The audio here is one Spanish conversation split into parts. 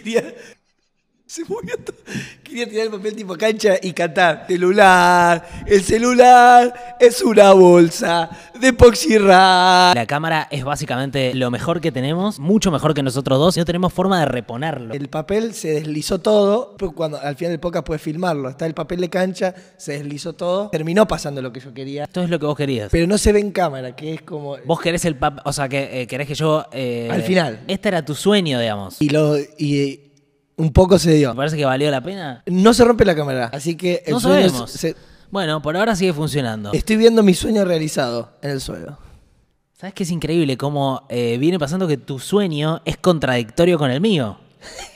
quería. Se movió tirar el papel tipo cancha y cantar. Celular, el celular es una bolsa de poxirra. La cámara es básicamente lo mejor que tenemos, mucho mejor que nosotros dos, y no tenemos forma de reponerlo. El papel se deslizó todo. pero Cuando al final del podcast puedes filmarlo. Está el papel de cancha, se deslizó todo. Terminó pasando lo que yo quería. Esto es lo que vos querías. Pero no se ve en cámara, que es como. Vos querés el papel, o sea, que eh, querés que yo... eh, Al final. Este era tu sueño, digamos. Y lo. Y un poco se dio. ¿Te parece que valió la pena? No se rompe la cámara. Así que el No sueño sabemos. se- Bueno, por ahora sigue funcionando. Estoy viendo mi sueño realizado en el suelo. ¿Sabes qué es increíble? Cómo eh, viene pasando que tu sueño es contradictorio con el mío.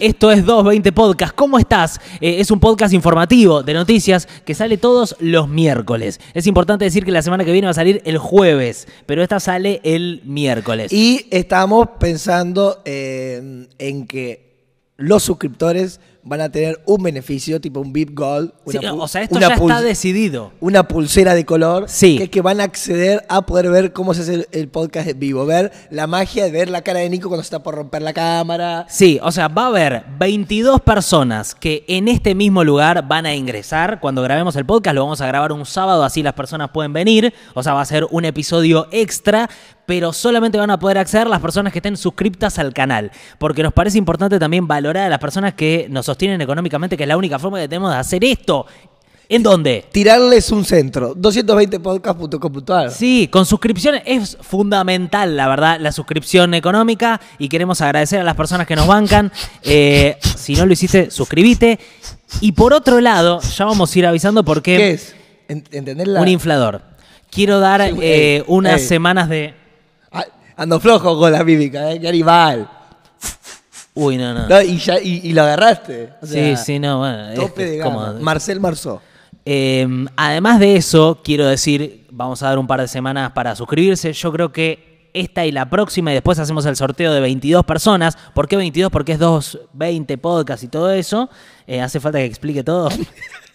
Esto es 220 Podcast. ¿Cómo estás? Eh, es un podcast informativo de noticias que sale todos los miércoles. Es importante decir que la semana que viene va a salir el jueves, pero esta sale el miércoles. Y estamos pensando eh, en que los suscriptores van a tener un beneficio, tipo un VIP Gold. Sí, pu- o sea, esto una ya está decidido. Una pulsera de color. Sí. Que es que van a acceder a poder ver cómo se hace el, el podcast en vivo. Ver la magia de ver la cara de Nico cuando se está por romper la cámara. Sí, o sea, va a haber 22 personas que en este mismo lugar van a ingresar. Cuando grabemos el podcast, lo vamos a grabar un sábado, así las personas pueden venir. O sea, va a ser un episodio extra, pero solamente van a poder acceder las personas que estén suscriptas al canal. Porque nos parece importante también valorar a las personas que nos sostienen económicamente, que es la única forma que tenemos de hacer esto. ¿En dónde? Tirarles un centro. 220podcast.com.ar. Sí, con suscripciones es fundamental, la verdad, la suscripción económica y queremos agradecer a las personas que nos bancan. Eh, si no lo hiciste, suscríbete. Y por otro lado, ya vamos a ir avisando porque ¿Qué es? En- ¿Entendés la- un inflador. Quiero dar Sí, eh, ey, unas ey. semanas de... Ando flojo con la mímica, ¿eh? Qué animal. Uy, no, no. No, y, ya, y, y lo agarraste. O sea, sí, sí, no, bueno. Tope de es gama. Marcel Marzó. Eh, además de eso, quiero decir, vamos a dar un par de semanas para suscribirse. Yo creo que esta y la próxima, y después hacemos el sorteo de 22 personas. ¿Por qué 22? Porque es 220 podcasts y todo eso. Eh, hace falta que explique todo.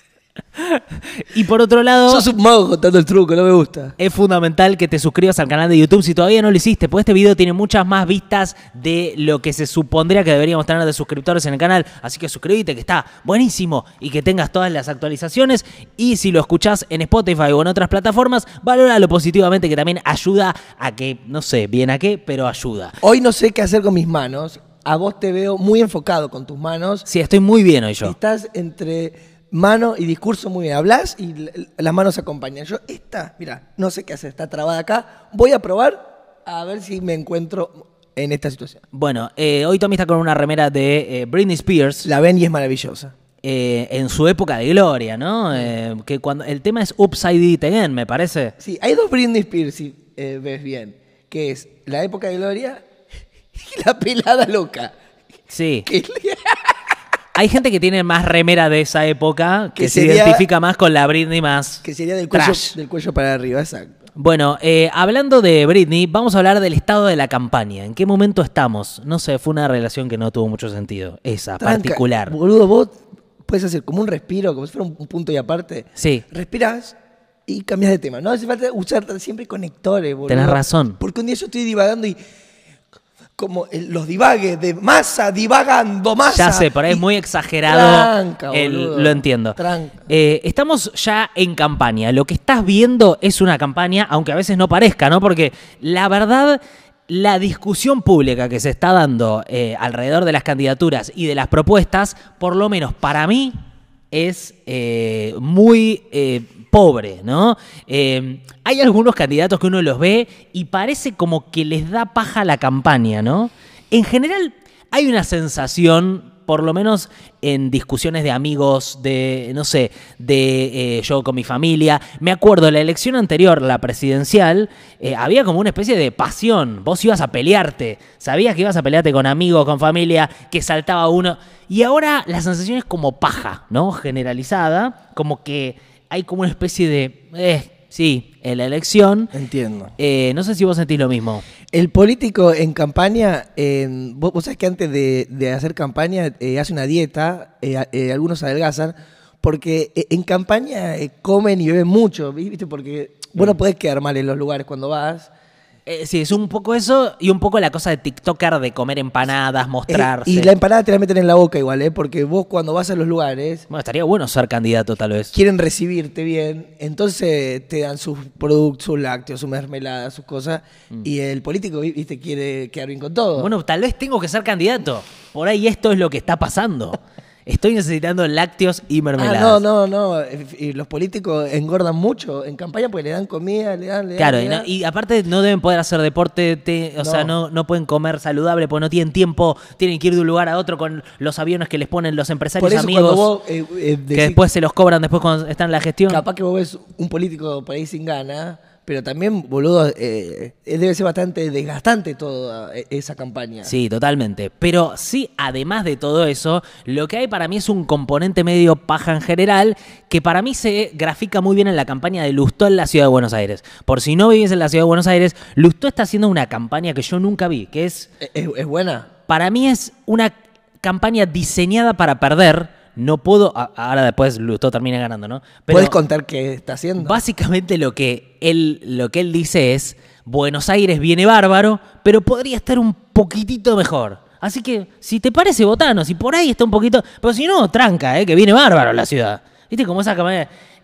y por otro lado... Sos un mago contando el truco, no me gusta. Es fundamental que te suscribas al canal de YouTube si todavía no lo hiciste, porque este video tiene muchas más vistas de lo que se supondría que deberíamos tener de suscriptores en el canal. Así que suscríbete, que está buenísimo y que tengas todas las actualizaciones. Y si lo escuchás en Spotify o en otras plataformas, valóralo positivamente, que también ayuda a que, no sé bien a qué, pero ayuda. Hoy no sé qué hacer con mis manos. A vos te veo muy enfocado con tus manos. Sí, estoy muy bien hoy yo. Estás entre mano y discurso muy bien. Hablas y las manos acompañan. Yo, esta, mira, no sé qué hacer, está trabada acá. Voy a probar a ver si me encuentro en esta situación. Bueno, eh, hoy Tommy está con una remera de eh, Britney Spears. La ven y es maravillosa. eh, en su época de gloria, ¿no? Eh, que cuando el tema es Upside It Again, me parece. Sí, hay dos Britney Spears, si eh, ves bien. Que es la época de Gloria y la pelada loca. Sí. Que- Hay gente que tiene más remera de esa época, que, Que se identifica más con la Britney más. que sería del cuello, trash. del cuello para arriba, exacto. Bueno, eh, hablando de Britney, vamos a hablar del estado de la campaña. ¿En qué momento estamos? No sé, fue una relación que no tuvo mucho sentido. Esa, Tranca, particular. Boludo, vos puedes hacer como un respiro, como si fuera un, un punto y aparte. Sí. Respirás y cambias de tema. No hace falta usar siempre conectores, boludo. Tenés razón. Porque un día yo estoy divagando y. Como los divagues de masa, divagando masa. Ya sé, y- es muy exagerado. Tranca, el- lo entiendo. Tranca. Eh, estamos ya en campaña. Lo que estás viendo es una campaña, aunque a veces no parezca, ¿no? Porque la verdad, la discusión pública que se está dando eh, alrededor de las candidaturas y de las propuestas, por lo menos para mí, es eh, muy eh, pobre, ¿no? Eh, hay algunos candidatos que uno los ve y parece como que les da paja la campaña, ¿no? En general, hay una sensación, por lo menos en discusiones de amigos, de, no sé, de eh, yo con mi familia. Me acuerdo, la elección anterior, la presidencial, eh, había como una especie de pasión. Vos ibas a pelearte, sabías que ibas a pelearte con amigos, con familia, que saltaba uno. Y ahora la sensación es como paja, ¿no? Generalizada, como que hay como una especie de, eh, sí, en la elección. Entiendo. Eh, no sé si vos sentís lo mismo. El político en campaña, eh, vos, vos sabés que antes de, de hacer campaña eh, hace una dieta, eh, eh, algunos adelgazan, porque en campaña comen y beben mucho, ¿viste? Porque vos no podés quedar mal en los lugares cuando vas. Eh, sí, es un poco eso y un poco la cosa de TikToker de comer empanadas, Eh, mostrarse. y la empanada te la meten en la boca igual, ¿eh? Porque vos cuando vas a los lugares Bueno, estaría bueno ser candidato tal vez. quieren recibirte bien, entonces te dan sus productos, sus lácteos, sus mermeladas, sus cosas, y el político, viste, quiere quedar bien con todo. Mm. Bueno, tal vez tengo que ser candidato. Por ahí esto es lo que está pasando. Estoy necesitando lácteos y mermeladas. Ah, no, no, no. eh, Y los políticos engordan mucho en campaña porque le dan comida, le dan, le. Claro, y, no- dan. y aparte no deben poder hacer deporte, te- o sea, no, no pueden comer saludable porque no tienen tiempo, tienen que ir de un lugar a otro con los aviones que les ponen los empresarios Por eso amigos, vos eh, eh, que decís- después se los cobran después cuando están en la gestión. capaz que vos ves un político por ahí sin gana, pero también, boludo, eh, debe ser bastante desgastante toda eh, esa campaña. Sí, totalmente. Pero sí, además de todo eso, lo que hay para mí es un componente medio paja en general que para mí se grafica muy bien en la campaña de Lustó en la ciudad de Buenos Aires. Por si no vivís en la ciudad de Buenos Aires, Lustó está haciendo una campaña que yo nunca vi, que es Eh, ¿Es, es buena? para mí es una campaña diseñada para perder. No puedo. Ahora después Lustó termina ganando, ¿no? Pero ¿Puedes contar qué está haciendo? básicamente lo que él, lo que él dice es: Buenos Aires viene bárbaro, pero podría estar un poquitito mejor. Así que, si te parece, votanos. Si por ahí está un poquito. Pero si no, tranca, ¿eh? que viene bárbaro la ciudad. ¿Viste? Como esa.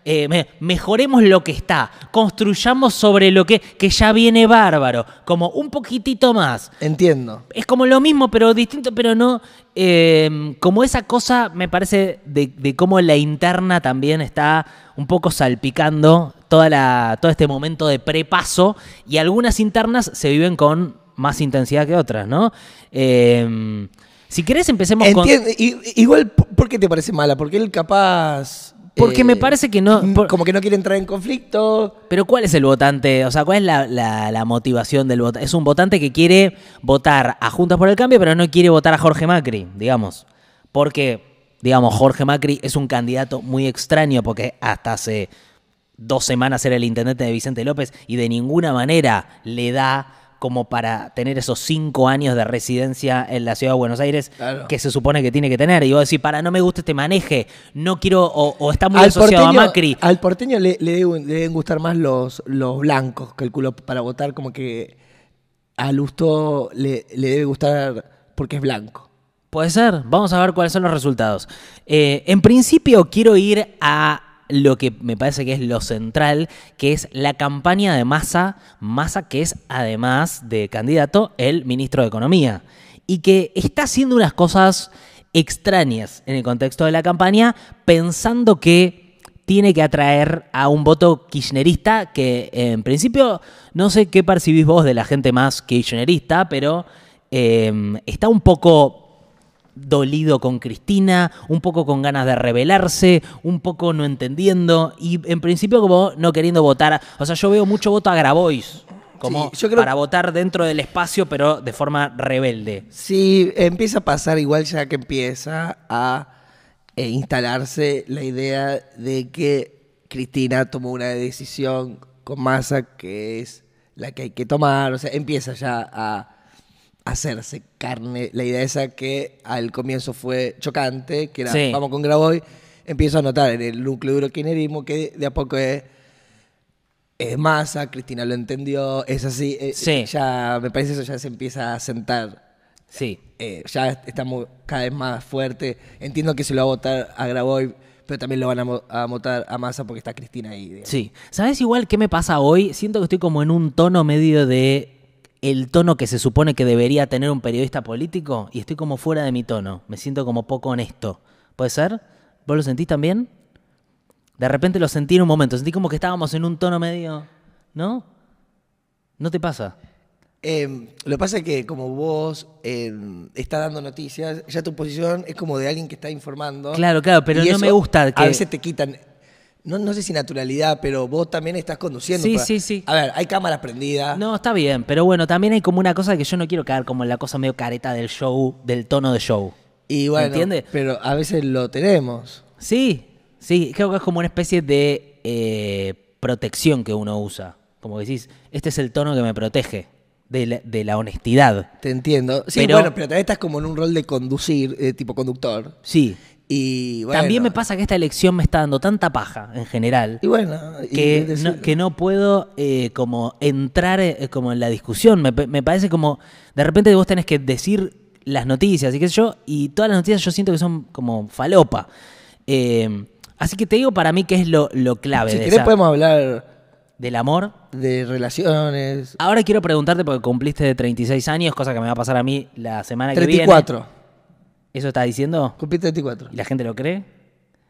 Eh, me- mejoremos lo que está. Construyamos sobre lo que, que ya viene bárbaro. Como un poquitito más Entiendo. es como lo mismo, pero distinto, pero no. eh, como esa cosa, me parece, de, de cómo la interna también está un poco salpicando toda la, todo este momento de prepaso. Y algunas internas se viven con más intensidad que otras, ¿no? Eh, si querés, empecemos con. Entiendo. Igual, ¿por qué te parece mala? Porque él capaz... Porque eh, me parece que no- mm, por- Como que no quiere entrar en conflicto. Pero ¿cuál es el votante? O sea, ¿cuál es la, la- la motivación del votante? Es un votante que quiere votar a Juntas por el Cambio, pero no quiere votar a Jorge Macri, digamos. Porque, digamos, Jorge Macri es un candidato muy extraño porque hasta hace dos semanas era el intendente de Vicente López y de ninguna manera le da como para tener esos cinco años de residencia en la ciudad de Buenos Aires Claro. que se supone que tiene que tener. Y vos decís, para, no me gusta este maneje, no quiero, o, o está muy asociado a Macri. al porteño le, le deben, le deben gustar más los, los blancos, calculo, para votar como que a Lustó le, le debe gustar porque es blanco. Puede ser, vamos a ver cuáles son los resultados. Eh, en principio quiero ir a lo que me parece que es lo central, que es la campaña de Massa, Massa que es además de candidato el ministro de Economía, y que está haciendo unas cosas extrañas en el contexto de la campaña, pensando que tiene que atraer a un voto kirchnerista que en principio no sé qué percibís vos de la gente más kirchnerista, pero eh, está un poco dolido con Cristina, un poco con ganas de rebelarse, un poco no entendiendo y en principio como no queriendo votar. O sea, yo veo mucho voto a Grabois, como Sí, yo creo- para votar dentro del espacio pero de forma rebelde. Sí, empieza a pasar igual ya que empieza a eh, instalarse la idea de que Cristina tomó una decisión con masa que es la que hay que tomar. O sea, empieza ya a hacerse carne la idea esa que al comienzo fue chocante, que era Sí. vamos con Graboy. Empiezo a notar en el núcleo duro kirchnerismo que de a poco es es masa, Cristina lo entendió, es así. eh, Sí. Ya, me parece eso ya se empieza a sentar. Sí. Eh, ya estamos cada vez más fuerte. Entiendo que se lo va a votar a Graboy, pero también lo van a, mo- a votar a Massa porque está Cristina ahí. digamos. Sí. ¿Sabes igual qué me pasa hoy? Siento que estoy como en un tono medio de el tono que se supone que debería tener un periodista político y estoy como fuera de mi tono. Me siento como poco honesto. ¿Puede ser? ¿Vos lo sentís también? De repente lo sentí en un momento. Sentí como que estábamos en un tono medio... ¿No? ¿No te pasa? Eh, lo que pasa es que como vos eh, estás dando noticias, ya tu posición es como de alguien que está informando. Claro, claro, pero no me gusta que- A veces te quitan, no, no sé si naturalidad, pero vos también estás conduciendo. Sí, para- sí, sí. A ver, hay cámaras prendidas. No, está bien, pero bueno, también hay como una cosa que yo no quiero caer como en la cosa medio careta del show, del tono de show. Y bueno, ¿Entiende? pero a veces lo tenemos. Sí, sí, creo que es como una especie de eh, protección que uno usa. Como que decís, este es el tono que me protege de la, de la honestidad. Te entiendo. Sí, Pero- bueno, pero también estás como en un rol de conducir, eh, tipo conductor. Sí, Y bueno, También me pasa que esta elección me está dando tanta paja en general. Y bueno, y que, no, que no puedo eh, como entrar eh, como en la discusión. Me, pa- me parece como, de repente vos tenés que decir las noticias y qué sé yo, y todas las noticias yo siento que son como falopa. Eh, así que te digo para mí que es lo, lo clave si de querés esa- podemos hablar del amor. de relaciones. Ahora quiero preguntarte porque cumpliste de 36 años, cosa que me va a pasar a mí la semana que viene. 34. ¿Eso está diciendo? Cumplí 34. ¿Y la gente lo cree?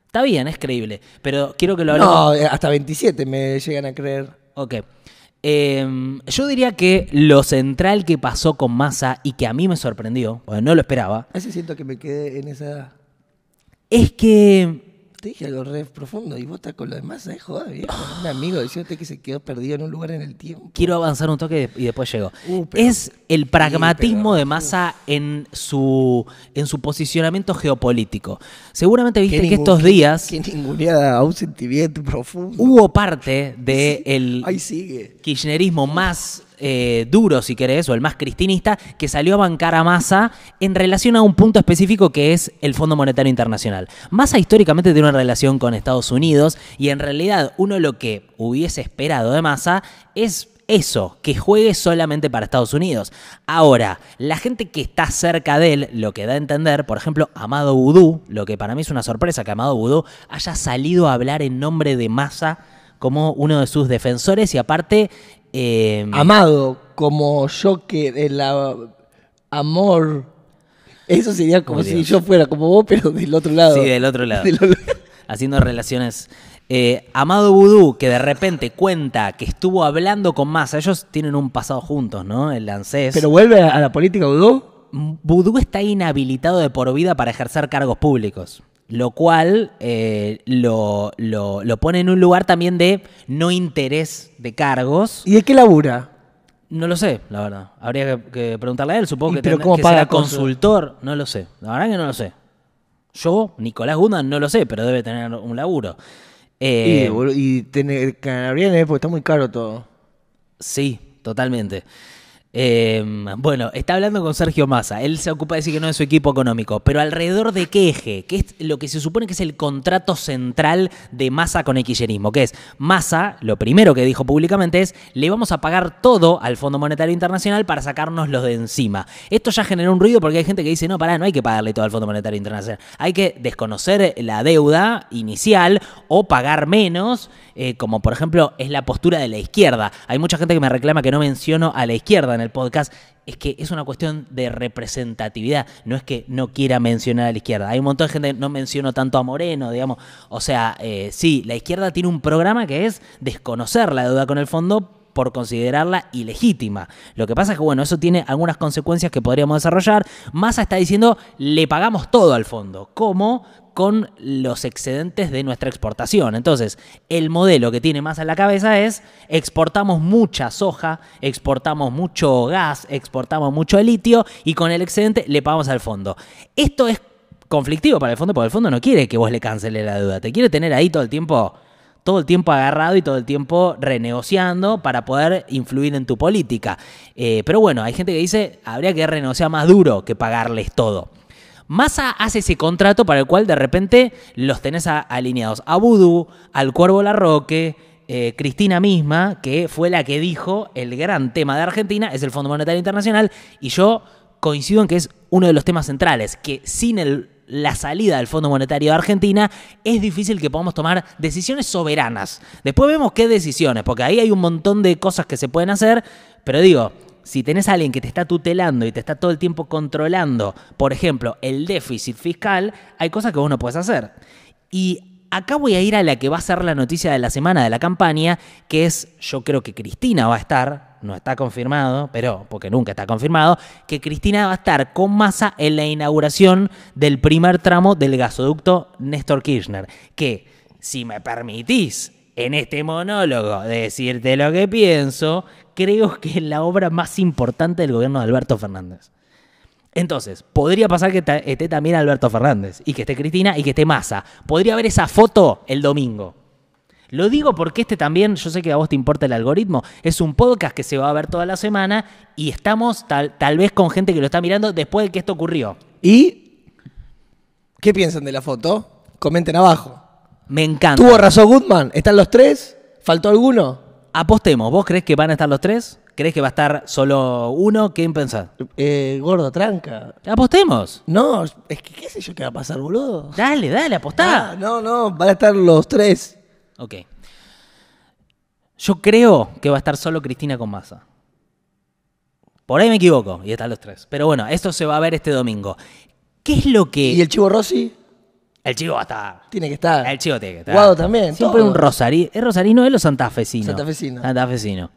Está bien, es creíble. Pero quiero que lo hablemos. No, eh, hasta 27 me llegan a creer. Ok. Eh, yo diría que lo central que pasó con Massa y que a mí me sorprendió, porque no lo esperaba, A veces siento que me quedé en esa edad. es que Te dije algo re profundo y vos estás con lo demás, ¿eh? Joder, viejo. Un amigo diciéndote que se quedó perdido en un lugar en el tiempo. quiero avanzar un toque y después llego. Uh, pero- es el pragmatismo pero- de Massa en su, en su posicionamiento geopolítico. Seguramente viste que ningún- estos días Que ninguneada a un sentimiento profundo. hubo parte del sigue. kirchnerismo más eh, duro, si querés, o el más cristinista, que salió a bancar a Massa en relación a un punto específico que es el Fondo Monetario Internacional. Massa históricamente tiene una relación con Estados Unidos y en realidad uno lo que hubiese esperado de Massa es eso, que juegue solamente para Estados Unidos. Ahora, la gente que está cerca de él, lo que da a entender, por ejemplo, Amado Vudú, lo que para mí es una sorpresa que Amado Vudú haya salido a hablar en nombre de Massa como uno de sus defensores y aparte... eh, Amado, como yo que el amor. Eso sería como si yo fuera como vos, pero del otro lado. Sí, del otro lado. Del otro- haciendo relaciones. Eh, Amado Vudú, que de repente cuenta que estuvo hablando con Massa, ellos tienen un pasado juntos, ¿no? El ANSES. Pero vuelve a la política, ¿Udó? Vudú está inhabilitado de por vida para ejercer cargos públicos, lo cual eh, lo, lo- lo pone en un lugar también de no interés de cargos. ¿Y de qué labura? No lo sé, la verdad. Habría que, que preguntarle a él, supongo ¿Y que, pero tendrá- cómo que paga será cosas? consultor. No lo sé, la verdad que no lo sé. Yo, Nicolás Gundan, no lo sé, pero debe tener un laburo. Eh, y boludo, y tener ¿eh? porque está muy caro todo. Sí, totalmente. Eh, bueno, está hablando con Sergio Massa. Él se ocupa de decir que no es su equipo económico. Pero alrededor de qué eje, que es lo que se supone que es el contrato central de Massa con el kirchnerismo, que es Massa, lo primero que dijo públicamente es, le vamos a pagar todo al Fondo Monetario Internacional para sacarnos los de encima. Esto ya generó un ruido porque hay gente que dice, no, pará, no hay que pagarle todo al Fondo Monetario Internacional. Hay que desconocer la deuda inicial o pagar menos, eh, como por ejemplo es la postura de la izquierda. Hay mucha gente que me reclama que no menciono a la izquierda el podcast. Es que es una cuestión de representatividad, no es que no quiera mencionar a la izquierda. Hay un montón de gente que no menciono tanto a Moreno, digamos. O sea, eh, sí, la izquierda tiene un programa que es desconocer la deuda con el fondo por considerarla ilegítima. Lo que pasa es que, bueno, eso tiene algunas consecuencias que podríamos desarrollar. Massa está diciendo, le pagamos todo al fondo. ¿Cómo? Con los excedentes de nuestra exportación. Entonces, el modelo que tiene Massa en la cabeza es, exportamos mucha soja, exportamos mucho gas, exportamos mucho litio y con el excedente le pagamos al fondo. Esto es conflictivo para el fondo porque el fondo no quiere que vos le canceles la deuda, te quiere tener ahí todo el tiempo todo el tiempo agarrado y todo el tiempo renegociando para poder influir en tu política. Eh, pero bueno, hay gente que dice, habría que renegociar más duro que pagarles todo. Massa hace ese contrato para el cual de repente los tenés a- alineados a Vudú, al Cuervo Larroque, eh, Cristina misma, que fue la que dijo el gran tema de Argentina es el Fondo Monetario Internacional y yo coincido en que es uno de los temas centrales, que sin el la salida del Fondo Monetario de Argentina, es difícil que podamos tomar decisiones soberanas. Después vemos qué decisiones, porque ahí hay un montón de cosas que se pueden hacer, pero digo, si tenés a alguien que te está tutelando y te está todo el tiempo controlando, por ejemplo, el déficit fiscal, hay cosas que vos no puedes hacer. Y acá voy a ir a la que va a ser la noticia de la semana de la campaña, que es, yo creo que Cristina va a estar, no está confirmado, pero porque nunca está confirmado, que Cristina va a estar con masa en la inauguración del primer tramo del gasoducto Néstor Kirchner, que, si me permitís, en este monólogo decirte lo que pienso, creo que es la obra más importante del gobierno de Alberto Fernández. Entonces, podría pasar que esté también Alberto Fernández, y que esté Cristina, y que esté Massa. Podría haber esa foto el domingo. Lo digo porque este también, yo sé que a vos te importa el algoritmo, es un podcast que se va a ver toda la semana y estamos tal, tal vez con gente que lo está mirando después de que esto ocurrió. Y ¿Qué piensan de la foto? Comenten abajo. Me encanta. ¿Tuvo razón Goodman? ¿Están los tres? ¿Faltó alguno? Apostemos, ¿vos crees que van a estar los tres? ¿Crees que va a estar solo uno? ¿Qué pensás? Eh, gordo, tranca. Apostemos. No, es que qué sé yo qué va a pasar, boludo. Dale, dale, apostá. Ah, no, no, van a estar los tres. Ok. Yo creo que va a estar solo Cristina con Massa. Por ahí me equivoco y están los tres. Pero bueno, esto se va a ver este domingo. ¿Qué es lo que. ¿Y el Chivo Rossi? El chivo va a estar. Tiene que estar. El chivo tiene que estar. Guado también, Siempre todo. un rosarino. ¿Es rosarino él o santafesino? Santafesino. Santafesino.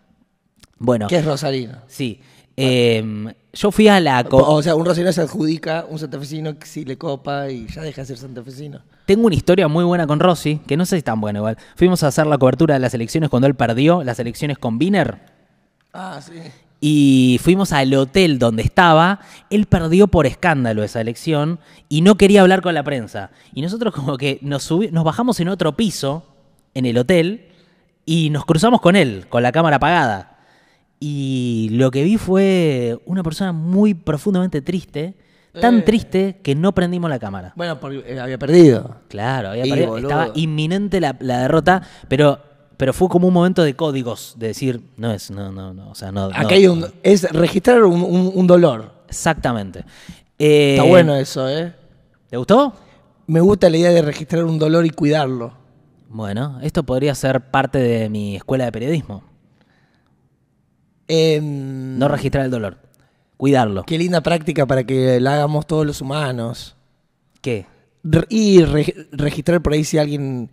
Bueno, ¿Qué es Rosarino? sí. Eh, yo fui a la. O sea, un rosarino se adjudica un santafesino que sí le copa y ya deja de ser santafesino. Tengo una historia muy buena con Rossi, que no sé si es tan buena igual. Fuimos a hacer la cobertura de las elecciones cuando él perdió las elecciones con Wiener. Ah, sí. Y fuimos al hotel donde estaba. Él perdió por escándalo esa elección y no quería hablar con la prensa. Y nosotros como que nos, nos bajamos en otro piso, en el hotel, y nos cruzamos con él, con la cámara apagada. Y lo que vi fue una persona muy profundamente triste, tan Eh. triste que no prendimos la cámara. Bueno, porque eh, había perdido. Claro, había perdido, boludo. estaba inminente la, la derrota, pero, pero fue como un momento de códigos, de decir, no es, no, no, no, o sea, no. Acá no- hay un. Es registrar un, un- un dolor. Exactamente. Eh, Está bueno eso, ¿eh? ¿Te gustó? Me gusta la idea de registrar un dolor y cuidarlo. Bueno, esto podría ser parte de mi escuela de periodismo. Em, No registrar el dolor, cuidarlo. Qué linda práctica para que la hagamos todos los humanos. ¿Qué? Re- Y re- registrar por ahí si alguien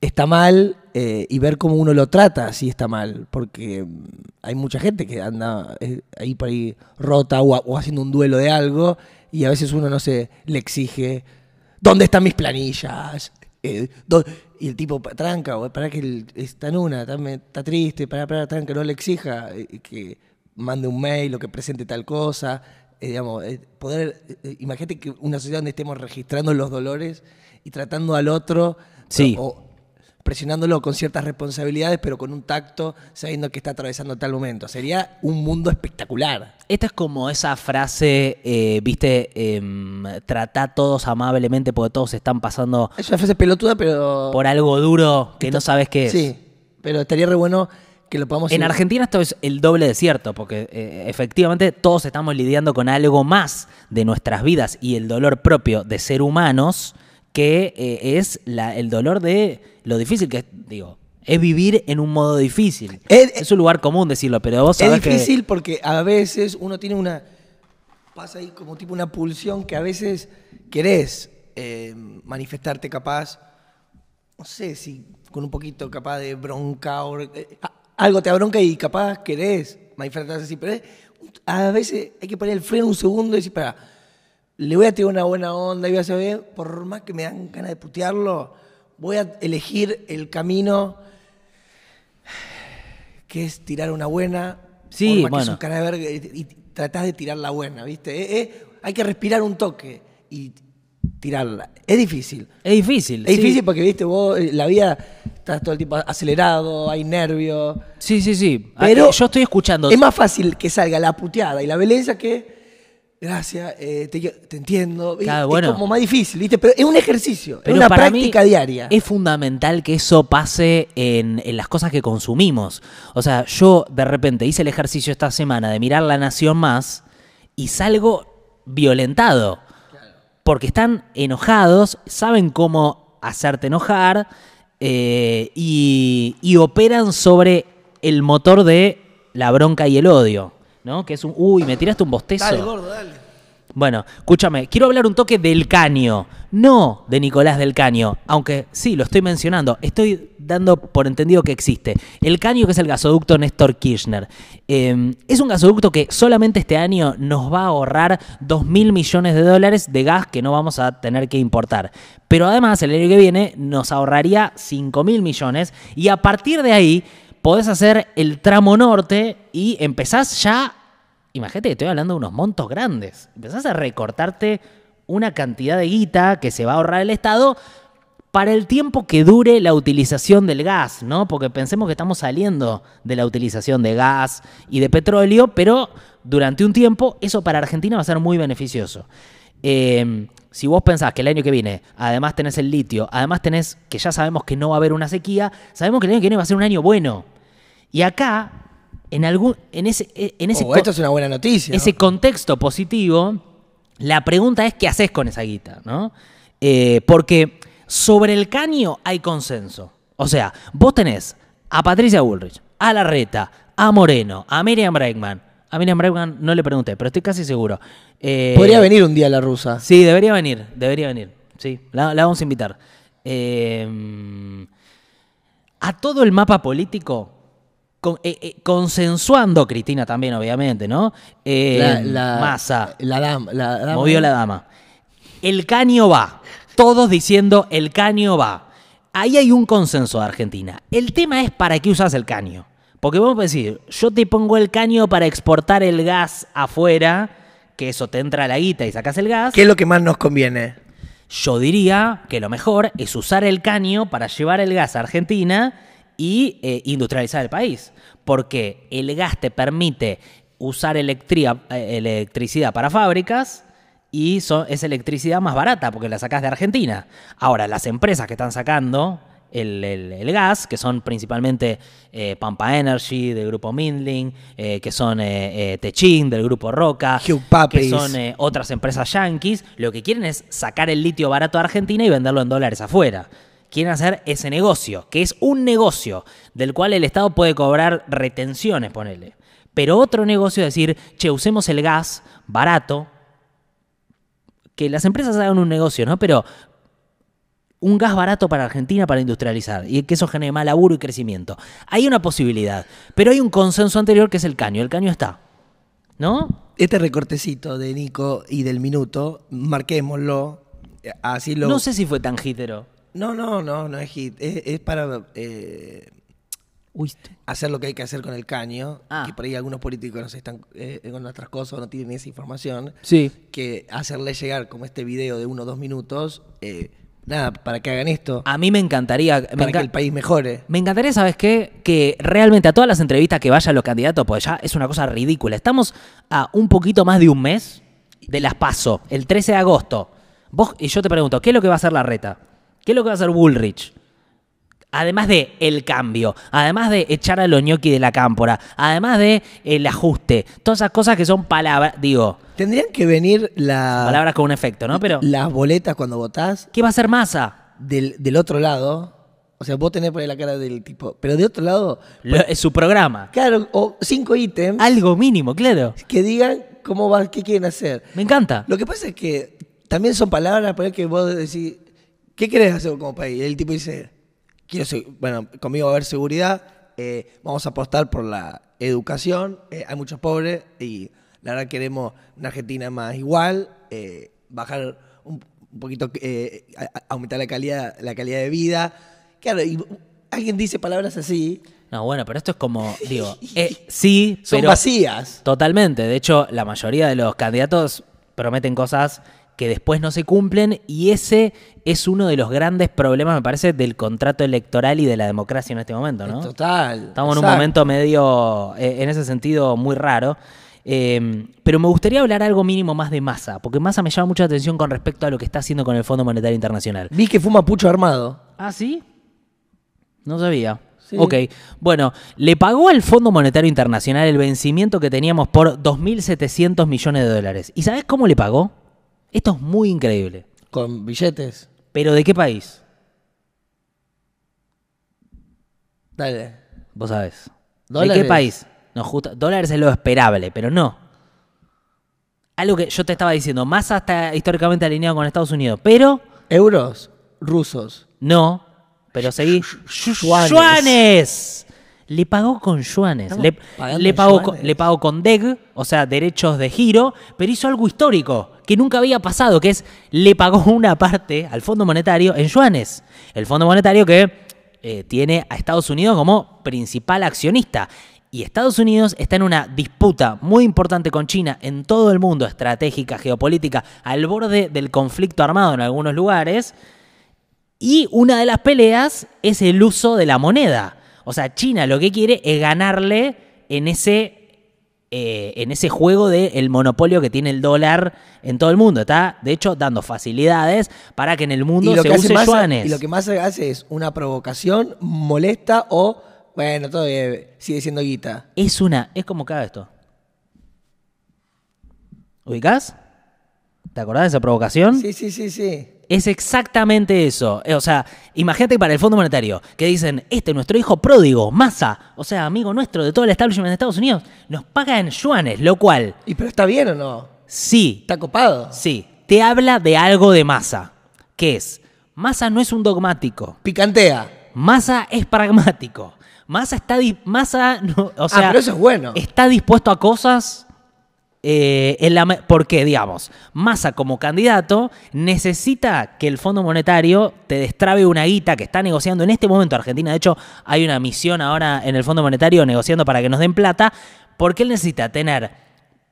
está mal eh, y ver cómo uno lo trata si está mal. Porque mm, hay mucha gente que anda eh, ahí por ahí rota o, o haciendo un duelo de algo y a veces uno no se le exige ¿dónde están mis planillas? Eh, do- y el tipo, "Pa- tranca, o para que está en una, está, triste, para, para, tranca, no le exija eh, que mande un mail o que presente tal cosa. Eh, digamos, poder, imagínate que una sociedad donde estemos registrando los dolores y tratando al otro Sí. o presionándolo con ciertas responsabilidades, pero con un tacto, sabiendo que está atravesando tal momento. Sería un mundo espectacular. Esta es como esa frase, eh, viste, em, trata todos amablemente porque todos están pasando Es una frase pelotuda, pero... por algo duro que no sabes qué es. Sí, pero estaría re bueno que lo podamos... En Argentina esto es el doble de cierto, porque eh, efectivamente todos estamos lidiando con algo más de nuestras vidas y el dolor propio de ser humanos, que eh, es la- el dolor de lo difícil que es, digo, es vivir en un modo difícil. Es- Es, un lugar común decirlo, pero vos Es sabés que- difícil porque a veces uno tiene una. pasa ahí como tipo una pulsión que a veces querés eh, manifestarte capaz. No sé si con un poquito capaz de bronca o. eh, algo te da bronca y capaz querés manifestarte así, pero es- a veces hay que poner el freno un segundo y decir, para, le voy a tirar una buena onda y voy a saber, por más que me dan ganas de putearlo, voy a elegir el camino que es tirar una buena. Sí, por más que bueno. de verga, y, y tratás de tirar la buena, ¿viste? Eh, eh, hay que respirar un toque y tirarla. Es difícil. es difícil. Es sí. difícil porque, viste, vos, eh, la vida estás todo el tiempo acelerado, hay nervios. Sí, sí, sí. Pero yo estoy escuchando. Es más fácil que salga la puteada y la belleza que. Gracias, eh, te, te entiendo. Claro, es como más difícil, ¿viste? Pero es un ejercicio, Pero es una para mí práctica diaria. Es fundamental que eso pase en, en las cosas que consumimos. O sea, yo de repente hice el ejercicio esta semana de mirar La Nación Más y salgo violentado. Porque están enojados, saben cómo hacerte enojar eh, y, y operan sobre el motor de la bronca y el odio. ¿No? Que es un. Uy, me tiraste un bostezo. Dale, gordo, dale. Bueno, escúchame, quiero hablar un toque del Caño, no de Nicolás del Caño, aunque sí, lo estoy mencionando, estoy dando por entendido que existe. El Caño, que es el gasoducto Néstor Kirchner, eh, es un gasoducto que solamente este año nos va a ahorrar 2 mil millones de dólares de gas que no vamos a tener que importar. Pero además, el año que viene nos ahorraría 5 mil millones y a partir de ahí podés hacer el tramo norte y empezás ya Imagínate que estoy hablando de unos montos grandes. Empezás a recortarte una cantidad de guita que se va a ahorrar el Estado para el tiempo que dure la utilización del gas, ¿no? Porque pensemos que estamos saliendo de la utilización de gas y de petróleo, pero durante un tiempo eso para Argentina va a ser muy beneficioso. Eh, si vos pensás que el año que viene, además tenés el litio, además tenés que ya sabemos que no va a haber una sequía, sabemos que el año que viene va a ser un año bueno. Y acá, en algún, en ese, en ese, Oh, esto es una buena noticia. ese contexto positivo, la pregunta es qué haces con esa guita, ¿no? Eh, porque sobre el caño hay consenso. O sea, vos tenés a Patricia Bullrich, a Larreta, a Moreno, a Miriam Bregman. A Miriam Bregman no le pregunté, pero estoy casi seguro. Eh, Podría venir un día la rusa. Sí, debería venir, debería venir. Sí, la, la vamos a invitar. Eh, a todo el mapa político, con- eh, eh, consensuando, Cristina también, obviamente, ¿no? Eh, La, la, Massa, La dama. La dama. movió la dama. El caño va. Todos diciendo el caño va. Ahí hay un consenso de Argentina. El tema es para qué usas el caño. Porque vamos a decir, yo te pongo el caño para exportar el gas afuera, que eso te entra a la guita y sacas el gas. ¿Qué es lo que más nos conviene? Yo diría que lo mejor es usar el caño para llevar el gas a Argentina y eh, industrializar el país. Porque el gas te permite usar eh, electricidad para fábricas y so- es electricidad más barata porque la sacás de Argentina. Ahora, las empresas que están sacando el, el- el gas, que son principalmente eh, Pampa Energy del grupo Mindling, eh, que son eh, Techin del grupo Roca, que son otras empresas yanquis, lo que quieren es sacar el litio barato a Argentina y venderlo en dólares afuera. Quieren hacer ese negocio, que es un negocio del cual el Estado puede cobrar retenciones, ponele. Pero otro negocio es decir, che, usemos el gas barato, que las empresas hagan un negocio, ¿no? Pero un gas barato para Argentina para industrializar y que eso genere más laburo y crecimiento. Hay una posibilidad, pero hay un consenso anterior que es el caño. El caño está, ¿no? Este recortecito de Nico y del minuto, marquémoslo. eh, Así lo. No sé si fue tan hitero. No, no, no, no es hit. Es, es para eh, hacer lo que hay que hacer con el caño. Ah. Que por ahí algunos políticos no se están eh, con otras cosas o no tienen esa información. sí. Que hacerle llegar como este video de uno o dos minutos. eh, nada, para que hagan esto. A mí me encantaría. Me, para que enca- el país mejore. me encantaría, ¿sabes qué? Que realmente a todas las entrevistas que vayan los candidatos, pues ya es una cosa ridícula. Estamos a un poquito más de un mes de las PASO, el 13 de agosto. Vos, y yo te pregunto, ¿qué es lo que va a hacer la reta? ¿Qué es lo que va a hacer Bullrich? Además de el cambio, además de echar a los ñoqui de la cámpora, además de el ajuste, todas esas cosas que son palabras, digo, Tendrían que venir la, palabras con un efecto, ¿no? Pero, las boletas cuando votás ¿qué va a hacer Massa? del, del otro lado. O sea, vos tenés por ahí la cara del tipo. Pero de otro lado, Lo- es su programa. claro, o cinco ítems Algo mínimo, claro. que digan cómo va, qué quieren hacer. Me encanta. Lo que pasa es que también son palabras por ahí que vos decís, ¿qué querés hacer como país? Y el tipo dice, quiero bueno, conmigo va a haber seguridad, eh, vamos a apostar por la educación, eh, hay muchos pobres y la verdad queremos una Argentina más igual, eh, bajar un, un poquito, a- aumentar la calidad, la calidad de vida. Claro, y alguien dice palabras así, No, bueno, pero esto es como, digo, eh, sí, son pero vacías. totalmente. De hecho, la mayoría de los candidatos prometen cosas que después no se cumplen y ese es uno de los grandes problemas, me parece, del contrato electoral y de la democracia en este momento, ¿no? Total. Estamos en un momento medio, eh, en ese sentido, muy raro. Eh, pero me gustaría hablar algo mínimo más de Massa, porque Massa me llama mucha atención con respecto a lo que está haciendo con el Fondo Monetario Internacional. Vi que fuma pucho armado. ¿Ah, sí? No sabía. Sí. Ok, bueno, le pagó al Fondo Monetario Internacional el vencimiento que teníamos por 2.700 millones de dólares. ¿Y sabes cómo le pagó? Esto es muy increíble. Con billetes. ¿Pero de qué país? Dale. Vos sabés. ¿De ¿Dólares? qué país? No, justo, dólares es lo esperable, pero no. Algo que yo te estaba diciendo, más está históricamente alineado con Estados Unidos, pero Euros rusos. no, pero seguí. Yuanes. Le pagó con yuanes. Le, pagó yuanes. con, le pagó con DEG, o sea, derechos de giro, pero hizo algo histórico que nunca había pasado, que es le pagó una parte al Fondo Monetario en yuanes. El Fondo Monetario que eh, tiene a Estados Unidos como principal accionista. Y Estados Unidos está en una disputa muy importante con China en todo el mundo, estratégica, geopolítica, al borde del conflicto armado en algunos lugares. Y una de las peleas es el uso de la moneda. O sea, China lo que quiere es ganarle en ese eh, en ese juego del monopolio que tiene el dólar en todo el mundo. Está, de hecho, dando facilidades para que en el mundo se use Massa- yuanes. y lo que más hace es una provocación molesta o, bueno, todo bien, sigue siendo guita. Es una. Es como cada esto. ¿Ubicás? ¿Te acordás de esa provocación? Sí, sí, sí, sí. Es exactamente eso. Eh, O sea, imagínate para el Fondo Monetario, que dicen, este nuestro hijo pródigo, Massa, o sea, amigo nuestro de todo el establishment de Estados Unidos, nos paga en yuanes, lo cual, ¿Y pero está bien o no? sí, ¿Está copado? sí, te habla de algo de Massa, que es, Massa no es un dogmático, Picantea. Massa es pragmático. Massa está, no- o sea, ah, pero eso es bueno. está dispuesto a cosas eh, en porque, digamos, Massa como candidato necesita que el Fondo Monetario te destrabe una guita que está negociando en este momento Argentina. De hecho, hay una misión ahora en el Fondo Monetario negociando para que nos den plata, porque él necesita tener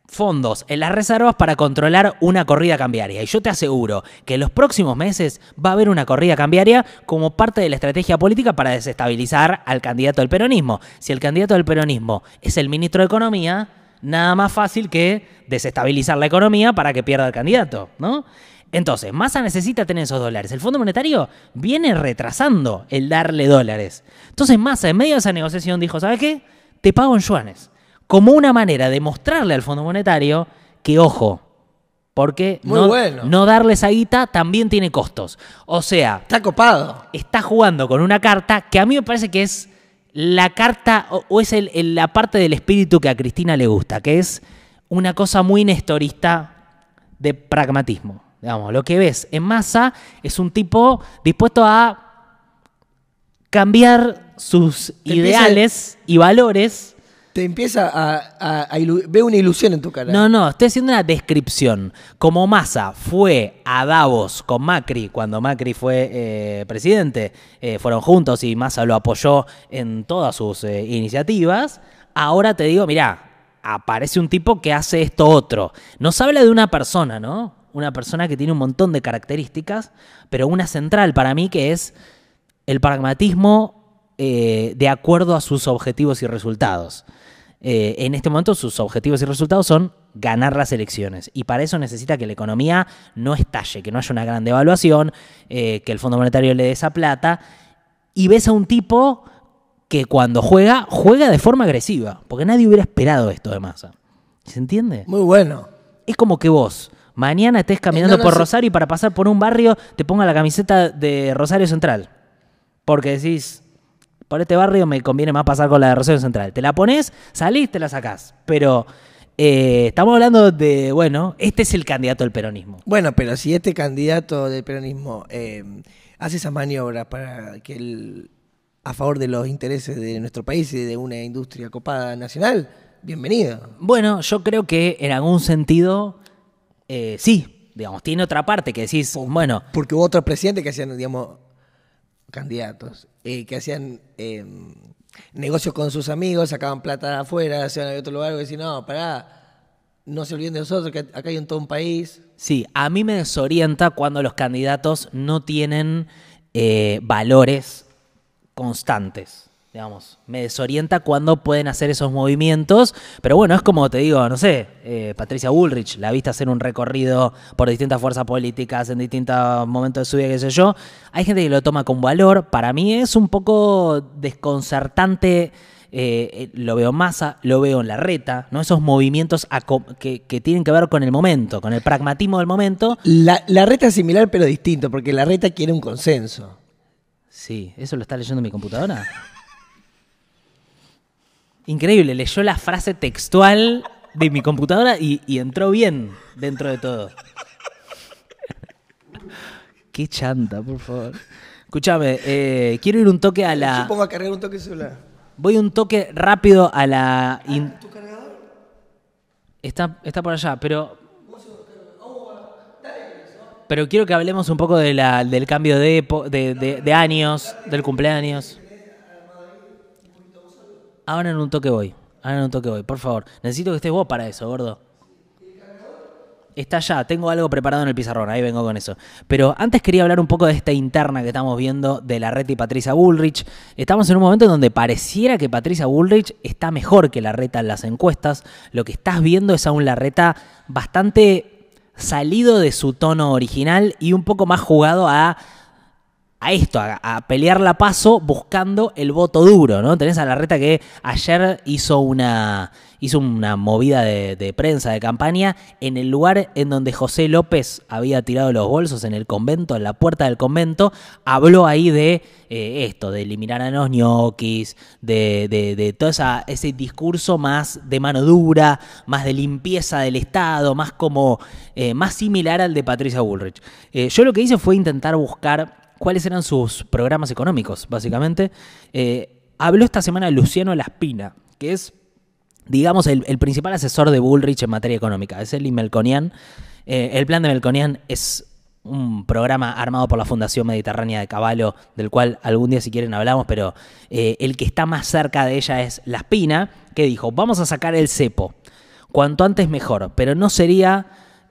fondos en las reservas para controlar una corrida cambiaria. Y yo te aseguro que en los próximos meses va a haber una corrida cambiaria como parte de la estrategia política para desestabilizar al candidato del peronismo. Si el candidato del peronismo es el ministro de Economía, nada más fácil que desestabilizar la economía para que pierda el candidato, ¿no? Entonces, Massa necesita tener esos dólares. El Fondo Monetario viene retrasando el darle dólares. Entonces, Massa, en medio de esa negociación, dijo, ¿sabes qué? Te pago en yuanes. Como una manera de mostrarle al Fondo Monetario que, ojo, porque Muy no, bueno. no darle esa guita también tiene costos. O sea, Está copado. está jugando con una carta que a mí me parece que es la carta o, o es el- el- la parte del espíritu que a Cristina le gusta, que es una cosa muy nestorista de pragmatismo. Digamos, lo que ves en masa es un tipo dispuesto a cambiar sus ideales y valores. Te empieza a, a, una ilusión en tu cara. No, no, estoy haciendo una descripción. Como Massa fue a Davos con Macri cuando Macri fue eh, presidente, eh, fueron juntos y Massa lo apoyó en todas sus eh, iniciativas, ahora te digo, mirá, aparece un tipo que hace esto otro. Nos habla de una persona, ¿no? Una persona que tiene un montón de características, pero una central para mí que es el pragmatismo de acuerdo a sus objetivos y resultados. Eh, en este momento sus objetivos y resultados son ganar las elecciones y para eso necesita que la economía no estalle, que no haya una gran devaluación, eh, que el Fondo Monetario le dé esa plata y ves a un tipo que cuando juega, juega de forma agresiva, porque nadie hubiera esperado esto de masa. ¿Se entiende? Muy bueno. Es como que vos mañana estés caminando No, no, por. Rosario y para pasar por un barrio te ponga la camiseta de Rosario Central. Porque decís, por este barrio me conviene más pasar con la de Rosario Central. Te la pones, salís, te la sacás. Pero eh, estamos hablando de, bueno, este es el candidato del peronismo. Bueno, pero si este candidato del peronismo eh, hace esas maniobras para que el, a favor de los intereses de nuestro país y de una industria copada nacional, bienvenido. Bueno, yo creo que en algún sentido, eh, sí. Digamos, tiene otra parte que decís, bueno, Porque hubo otros presidentes que hacían, digamos, candidatos, eh, que hacían eh, negocios con sus amigos, sacaban plata afuera, se iban a otro lugar y decían, no, pará, no se olviden de nosotros, que acá hay en todo un país. Sí, a mí me desorienta cuando los candidatos no tienen eh, valores constantes. Digamos, me desorienta cuando pueden hacer esos movimientos, pero bueno, es como te digo, no sé, eh, Patricia Bullrich, la viste hacer un recorrido por distintas fuerzas políticas en distintos momentos de su vida, qué sé yo. Hay gente que lo toma con valor, para mí es un poco desconcertante eh, eh, lo veo en masa, lo veo en la reta, ¿no? Esos movimientos que tienen que ver con el momento, con el pragmatismo del momento. La, la reta es similar pero distinto, porque la reta quiere un consenso. Sí, ¿eso lo está leyendo mi computadora? Increíble, leyó la frase textual de mi computadora y, y entró bien dentro de todo. Qué chanta, por favor. Escúchame, eh, quiero ir un toque a Yo la. pongo a cargar un toque celular. Voy un toque rápido a la. in- Está, está por allá, pero. Pero quiero que hablemos un poco de la, del cambio de, epo- de, de- de años, del cumpleaños. Ahora en un toque voy. Ahora en un toque voy, por favor. Necesito que estés vos para eso, gordo. Está ya, tengo algo preparado en el pizarrón, ahí vengo con eso. Pero antes quería hablar un poco de esta interna que estamos viendo de la reta y Patricia Bullrich. Estamos en un momento donde pareciera que Patricia Bullrich está mejor que la reta en las encuestas. Lo que estás viendo es aún la reta bastante salido de su tono original y un poco más jugado a a esto, a, pelear la paso buscando el voto duro, ¿no? Tenés a la reta que ayer hizo una, hizo una movida de, prensa, de campaña, en el lugar en donde José López había tirado los bolsos, en el convento, en la puerta del convento, habló ahí de eh, esto, de eliminar a los ñoquis, de, de, todo ese discurso más de mano dura, más de limpieza del Estado, más como, eh, más similar al de Patricia Bullrich. Eh, yo lo que hice fue intentar buscar cuáles eran sus programas económicos, básicamente. Eh, habló esta semana Luciano Laspina, que es, digamos, el, principal asesor de Bullrich en materia económica. Es el Melconian. Eh, el plan de Melconian es un programa armado por la Fundación Mediterránea de Caballo, del cual algún día si quieren hablamos, pero eh, el que está más cerca de ella es Laspina, que dijo, vamos a sacar el cepo, cuanto antes mejor, pero no sería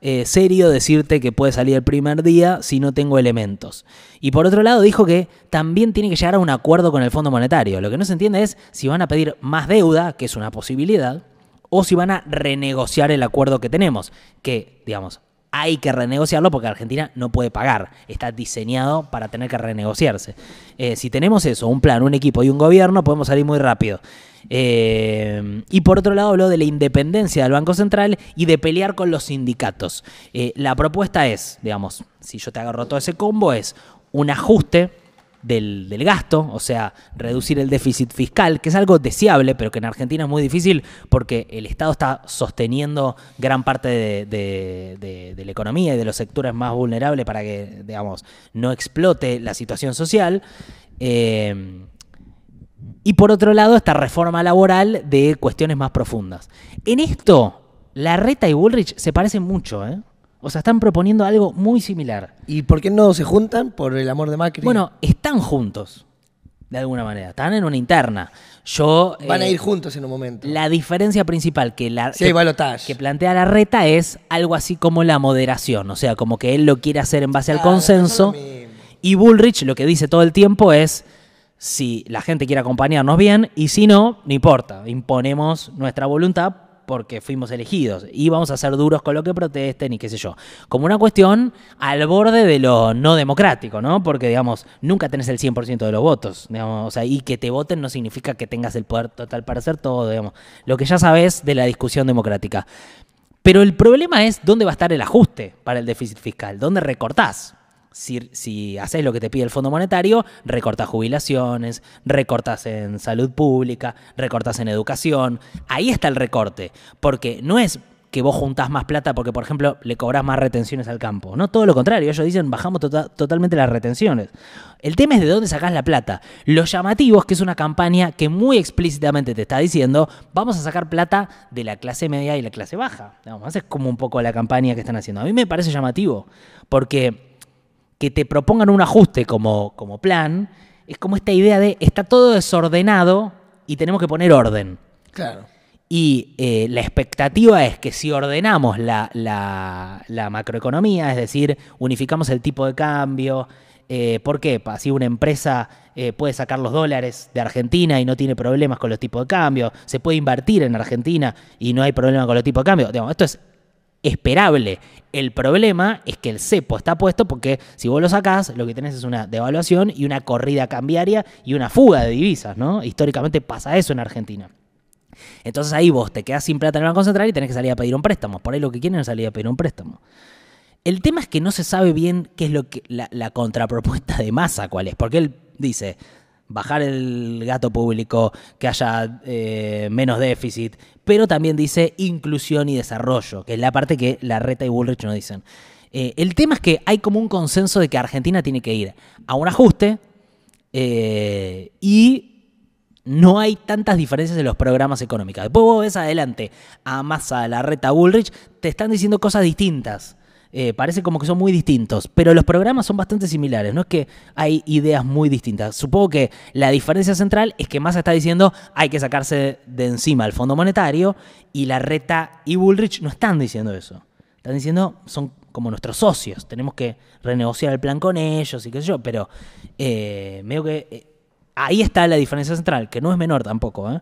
eh, serio decirte que puede salir el primer día si no tengo elementos. Y por otro lado dijo que también tiene que llegar a un acuerdo con el Fondo Monetario. Lo que no se entiende es si van a pedir más deuda, que es una posibilidad, o si van a renegociar el acuerdo que tenemos, que, digamos, hay que renegociarlo porque Argentina no puede pagar. Está diseñado para tener que renegociarse. Eh, si tenemos eso, un plan, un equipo y un gobierno, podemos salir muy rápido. Eh, y por otro lado habló de la independencia del Banco Central y de pelear con los sindicatos. Eh, la propuesta es, digamos, si yo te agarro todo ese combo, es un ajuste del, gasto, o sea, reducir el déficit fiscal, que es algo deseable, pero que en Argentina es muy difícil porque el Estado está sosteniendo gran parte de, la economía y de los sectores más vulnerables para que, digamos, no explote la situación social. Eh, y por otro lado, esta reforma laboral de cuestiones más profundas. En esto, la Reta y Bullrich se parecen mucho, ¿eh? O sea, están proponiendo algo muy similar. ¿Y por qué no se juntan? Por el amor de Macri. Bueno, están juntos, de alguna manera. Están en una interna. Yo, Van a eh, ir juntos en un momento. La diferencia principal que, la, que, que, plantea la reta es algo así como la moderación. O sea, como que él lo quiere hacer en base al consenso. Y Bullrich lo que dice todo el tiempo es si la gente quiere acompañarnos bien y si no, no importa. Imponemos nuestra voluntad porque fuimos elegidos y vamos a ser duros con lo que protesten y qué sé yo. Como una cuestión al borde de lo no democrático, ¿no? Porque, digamos, nunca tenés el 100% de los votos, digamos, y que te voten no significa que tengas el poder total para hacer todo, digamos, lo que ya sabes de la discusión democrática. Pero el problema es dónde va a estar el ajuste para el déficit fiscal, dónde recortás si, si haces lo que te pide el Fondo Monetario, recortas jubilaciones, recortas en salud pública, recortas en educación. Ahí está el recorte, porque no es que vos juntás más plata porque, por ejemplo, le cobrás más retenciones al campo. No, todo lo contrario. Ellos dicen, bajamos tota-, totalmente las retenciones. El tema es de dónde sacás la plata. Lo llamativo es que es una campaña que muy explícitamente te está diciendo, vamos a sacar plata de la clase media y la clase baja. es como un poco la campaña que están haciendo. A mí me parece llamativo, porque que te propongan un ajuste como, como plan, es como esta idea de está todo desordenado y tenemos que poner orden. Claro. Y eh, la expectativa es que si ordenamos la, la, macroeconomía, es decir, unificamos el tipo de cambio, eh, ¿por qué? Así una empresa eh, puede sacar los dólares de Argentina y no tiene problemas con los tipos de cambio, se puede invertir en Argentina y no hay problema con los tipos de cambio. Digamos, esto es esperable. El problema es que el cepo está puesto porque si vos lo sacás, lo que tenés es una devaluación y una corrida cambiaria y una fuga de divisas, ¿no? Históricamente pasa eso en Argentina. Entonces ahí vos te quedás sin plata en el Banco Central y tenés que salir a pedir un préstamo. Por ahí lo que quieren es salir a pedir un préstamo. El tema es que no se sabe bien qué es lo que la, la contrapropuesta de masa cuál es, porque él dice, bajar el gato público, que haya eh, menos déficit, pero también dice inclusión y desarrollo, que es la parte que la Reta y Bullrich no dicen. Eh, el tema es que hay como un consenso de que Argentina tiene que ir a un ajuste eh, y no hay tantas diferencias en los programas económicos. Después vos ves adelante a Massa, a la Reta Bullrich, te están diciendo cosas distintas. Eh, parece como que son muy distintos, pero los programas son bastante similares, no es que hay ideas muy distintas. Supongo que la diferencia central es que Massa está diciendo hay que sacarse de encima el Fondo Monetario y la Reta y Bullrich no están diciendo eso. Están diciendo, son como nuestros socios, tenemos que renegociar el plan con ellos y qué sé yo, pero eh, medio que eh, ahí está la diferencia central, que no es menor tampoco. ¿eh?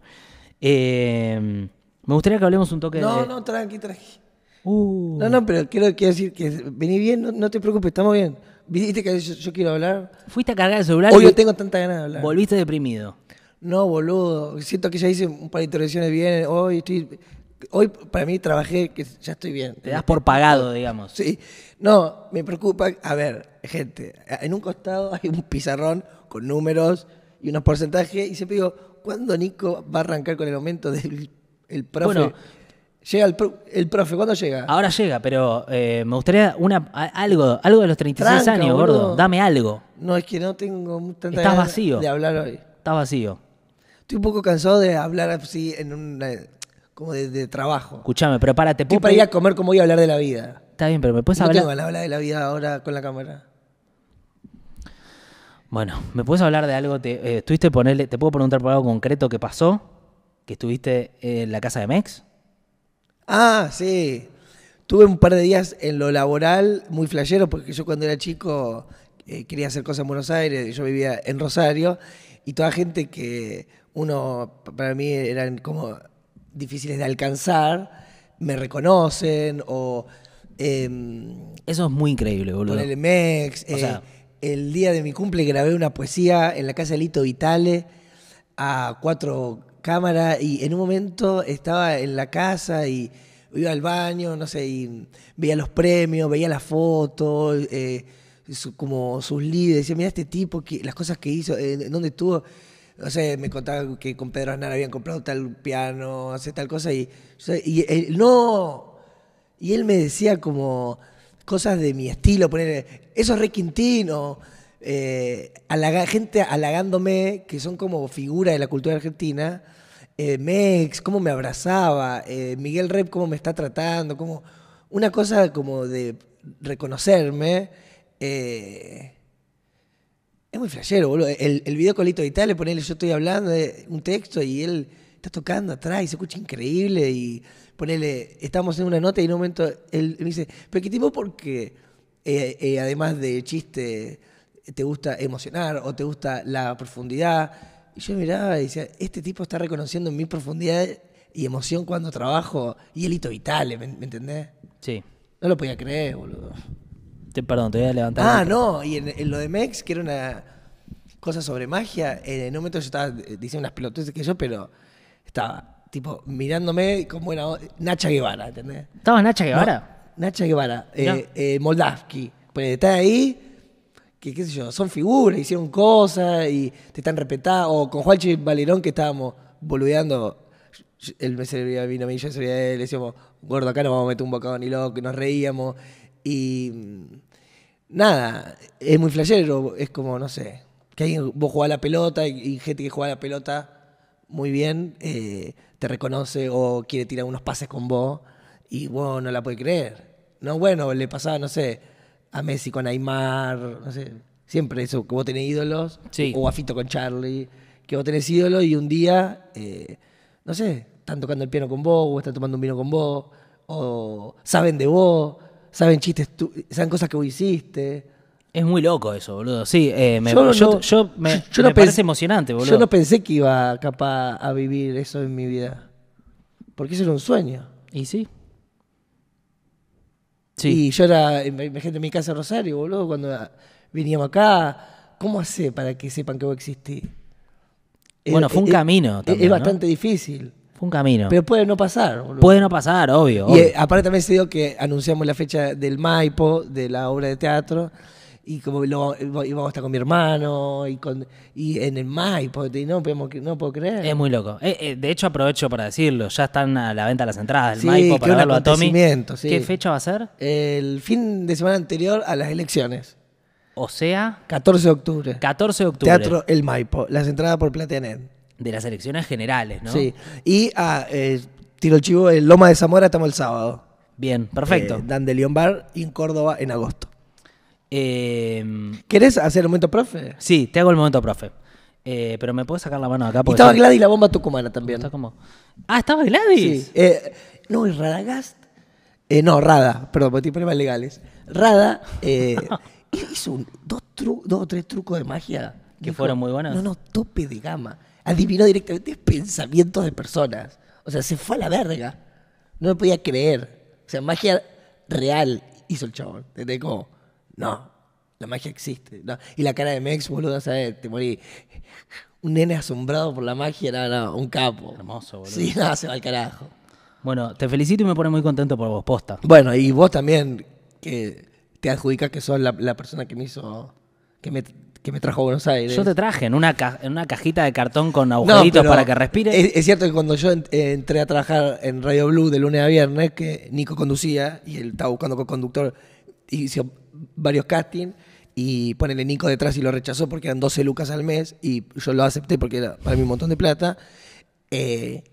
Eh, me gustaría que hablemos un toque No, de... no, tranqui, tranqui. Uh, No, no, pero quiero, quiero decir que vení bien, no, no te preocupes, estamos bien. Viste que yo, yo quiero hablar. Fuiste a cargar el celular Hoy y no tengo tanta ganas de hablar. volviste deprimido. No, boludo. Siento que ya hice un par de intervenciones bien. Hoy estoy. Hoy para mí trabajé que ya estoy bien. Te das por pagado, digamos. Sí. No, me preocupa. A ver, gente, en un costado hay un pizarrón con números y unos porcentajes y siempre digo, ¿cuándo Nico va a arrancar con el aumento del el profe? Bueno. Llega el, el profe, ¿cuándo llega? Ahora llega, pero eh, me gustaría una, a- algo, algo de los 36 Tranca, años, boludo. gordo. Dame algo. No, es que no tengo tanta Estás ganas vacío. de hablar hoy. Está vacío. Estoy un poco cansado de hablar así en una, como de, de trabajo. Escuchame, pero párate. Estoy ¿puedo para ir a pedir- comer como voy a hablar de la vida. Está bien, pero me puedes no hablar. tengo ganas de hablar de la vida ahora con la cámara. Bueno, ¿me puedes hablar de algo? Te, eh, ¿estuviste ponerle, ¿Te puedo preguntar por algo concreto que pasó? ¿Que estuviste en la casa de Mex? Ah, sí. Tuve un par de días en lo laboral muy flashero porque yo cuando era chico eh, quería hacer cosas en Buenos Aires, yo vivía en Rosario y toda gente que uno, para mí eran como difíciles de alcanzar, me reconocen o... em, Eso es muy increíble, boludo. Ponele Mex. O eh, sea- el día de mi cumple grabé una poesía en la casa de Lito Vitale a cuatro cámaras y en un momento estaba en la casa y iba al baño, no sé, y veía los premios, veía las fotos, eh, como sus líderes, decía, mira este tipo, las cosas que hizo, eh, dónde estuvo. No sé, me contaba que con Pedro Aznar habían comprado tal piano, hace tal cosa y, no, y él me decía como cosas de mi estilo, poner eso es Rey Quintino, eh, gente halagándome, que son como figuras de la cultura argentina, eh, Mex, cómo me abrazaba, eh, Miguel Rep, cómo me está tratando, como una cosa como de reconocerme. eh, es muy flashero, boludo. El, video con Lito Vitale, ponerle yo estoy hablando de un texto y él está tocando atrás y se escucha increíble y ponerle, estamos en una nota y en un momento él me dice, pero qué tipo porque eh, además de chiste te gusta emocionar o te gusta la profundidad. Y yo miraba y decía, este tipo está reconociendo mi profundidad y emoción cuando trabajo y el Lito Vitale, ¿me, me entendés? Sí. No lo podía creer, boludo. Te- perdón, te voy a levantar. Ah, no, y en, en lo de Mex, que era una cosa sobre magia, en un momento yo estaba eh, diciendo unas pelotudes que yo, pero estaba, tipo, mirándome como buena o- Nacha Guevara, ¿entendés? ¿Estaba Nacha Guevara? No, Nacha Guevara, eh, eh, Moldavsky, pues está ahí, que qué sé yo, son figuras, hicieron cosas y te están respetando, o con Juanchi Valerón que estábamos boludeando, él me servía vino a mí, yo servía a él, le decíamos, gordo, acá nos vamos a meter un bocado ni loco, que nos reíamos, y mm, nada, es muy flashero, es como, no sé, que alguien, vos jugás la pelota y, y gente que juega la pelota muy bien eh, te reconoce o quiere tirar unos pases con vos y vos no la puedes creer. No, bueno, le pasaba, no sé, a Messi con Aymar, no sé, siempre eso, que vos tenés ídolos, Sí. o a Fito con Charlie, que vos tenés ídolos y un día, eh, no sé, están tocando el piano con vos, o están tomando un vino con vos, o saben de vos, saben chistes, tu- saben cosas que vos hiciste. Es muy loco eso, boludo. Sí, eh, me, Yo yo, no- yo me, yo me no parece emocionante, boludo. Yo no pensé que iba capaz a vivir eso en mi vida. Porque eso era un sueño. ¿Y sí? Sí. Y yo era, imagínate en mi casa Rosario, boludo, cuando veníamos acá. ¿Cómo hace para que sepan que vos existís? Bueno, fue un camino es- también, Es ¿no? bastante difícil. Fue un camino. Pero puede no pasar, boludo. Puede no pasar, obvio. Y obvio. eh, aparte también se dio que anunciamos la fecha del Maipo, de la obra de teatro, y como lo, íbamos a estar con mi hermano, y con y en el Maipo, y no, podemos, no puedo creer. Es muy loco. Eh, eh, de hecho, aprovecho para decirlo. Ya están a la venta las entradas del Sí, Maipo para verlo a Tommy. sí. ¿Qué fecha va a ser? El fin de semana anterior a las elecciones, O sea, 14 de octubre. 14 14 de octubre. Teatro El Maipo, las entradas por Plateanet. De las elecciones generales, ¿no? Sí. Y ah, eh, tiro el chivo, en Loma de Zamora estamos el sábado. Bien, perfecto. Dan de León Bar y en Córdoba en agosto. Eh, ¿Querés hacer el momento, profe? sí, te hago el momento, profe. Eh, pero me puedes sacar la mano de acá. Y porque estaba Gladys la bomba tucumana también. está como... Ah, estaba Gladys. Sí. Eh, no, y Radagast Eh, no, Rada, perdón, porque tiene problemas legales. Rada hizo un- dos, tru- dos o tres trucos de magia. ¿Que fueron muy buenos? No, no, tope de gama. Adivinó directamente pensamientos de personas. O sea, se fue a la verga. No me podía creer. O sea, magia real hizo el chabón. ¿Entendés? Como, no, la magia existe. No. Y la cara de Mex, boludo, ¿sabes? Te morí. Un nene asombrado por la magia, no, no, un capo. Hermoso, boludo. Sí, no, se va al carajo. Bueno, te felicito y me pone muy contento por vos, posta. Bueno, y vos también, que te adjudicas que sos la, la persona que me hizo, que me, que me trajo a Buenos Aires. Yo te traje en una, ca- en una cajita de cartón con agujeritos para que respire. Es, es cierto que cuando yo en- entré a trabajar en Radio Blue de lunes a viernes, que Nico conducía y él estaba buscando co-conductor, hizo varios castings y ponele Nico detrás y lo rechazó porque eran 12 lucas al mes y yo lo acepté porque era para mí un montón de plata. Eh,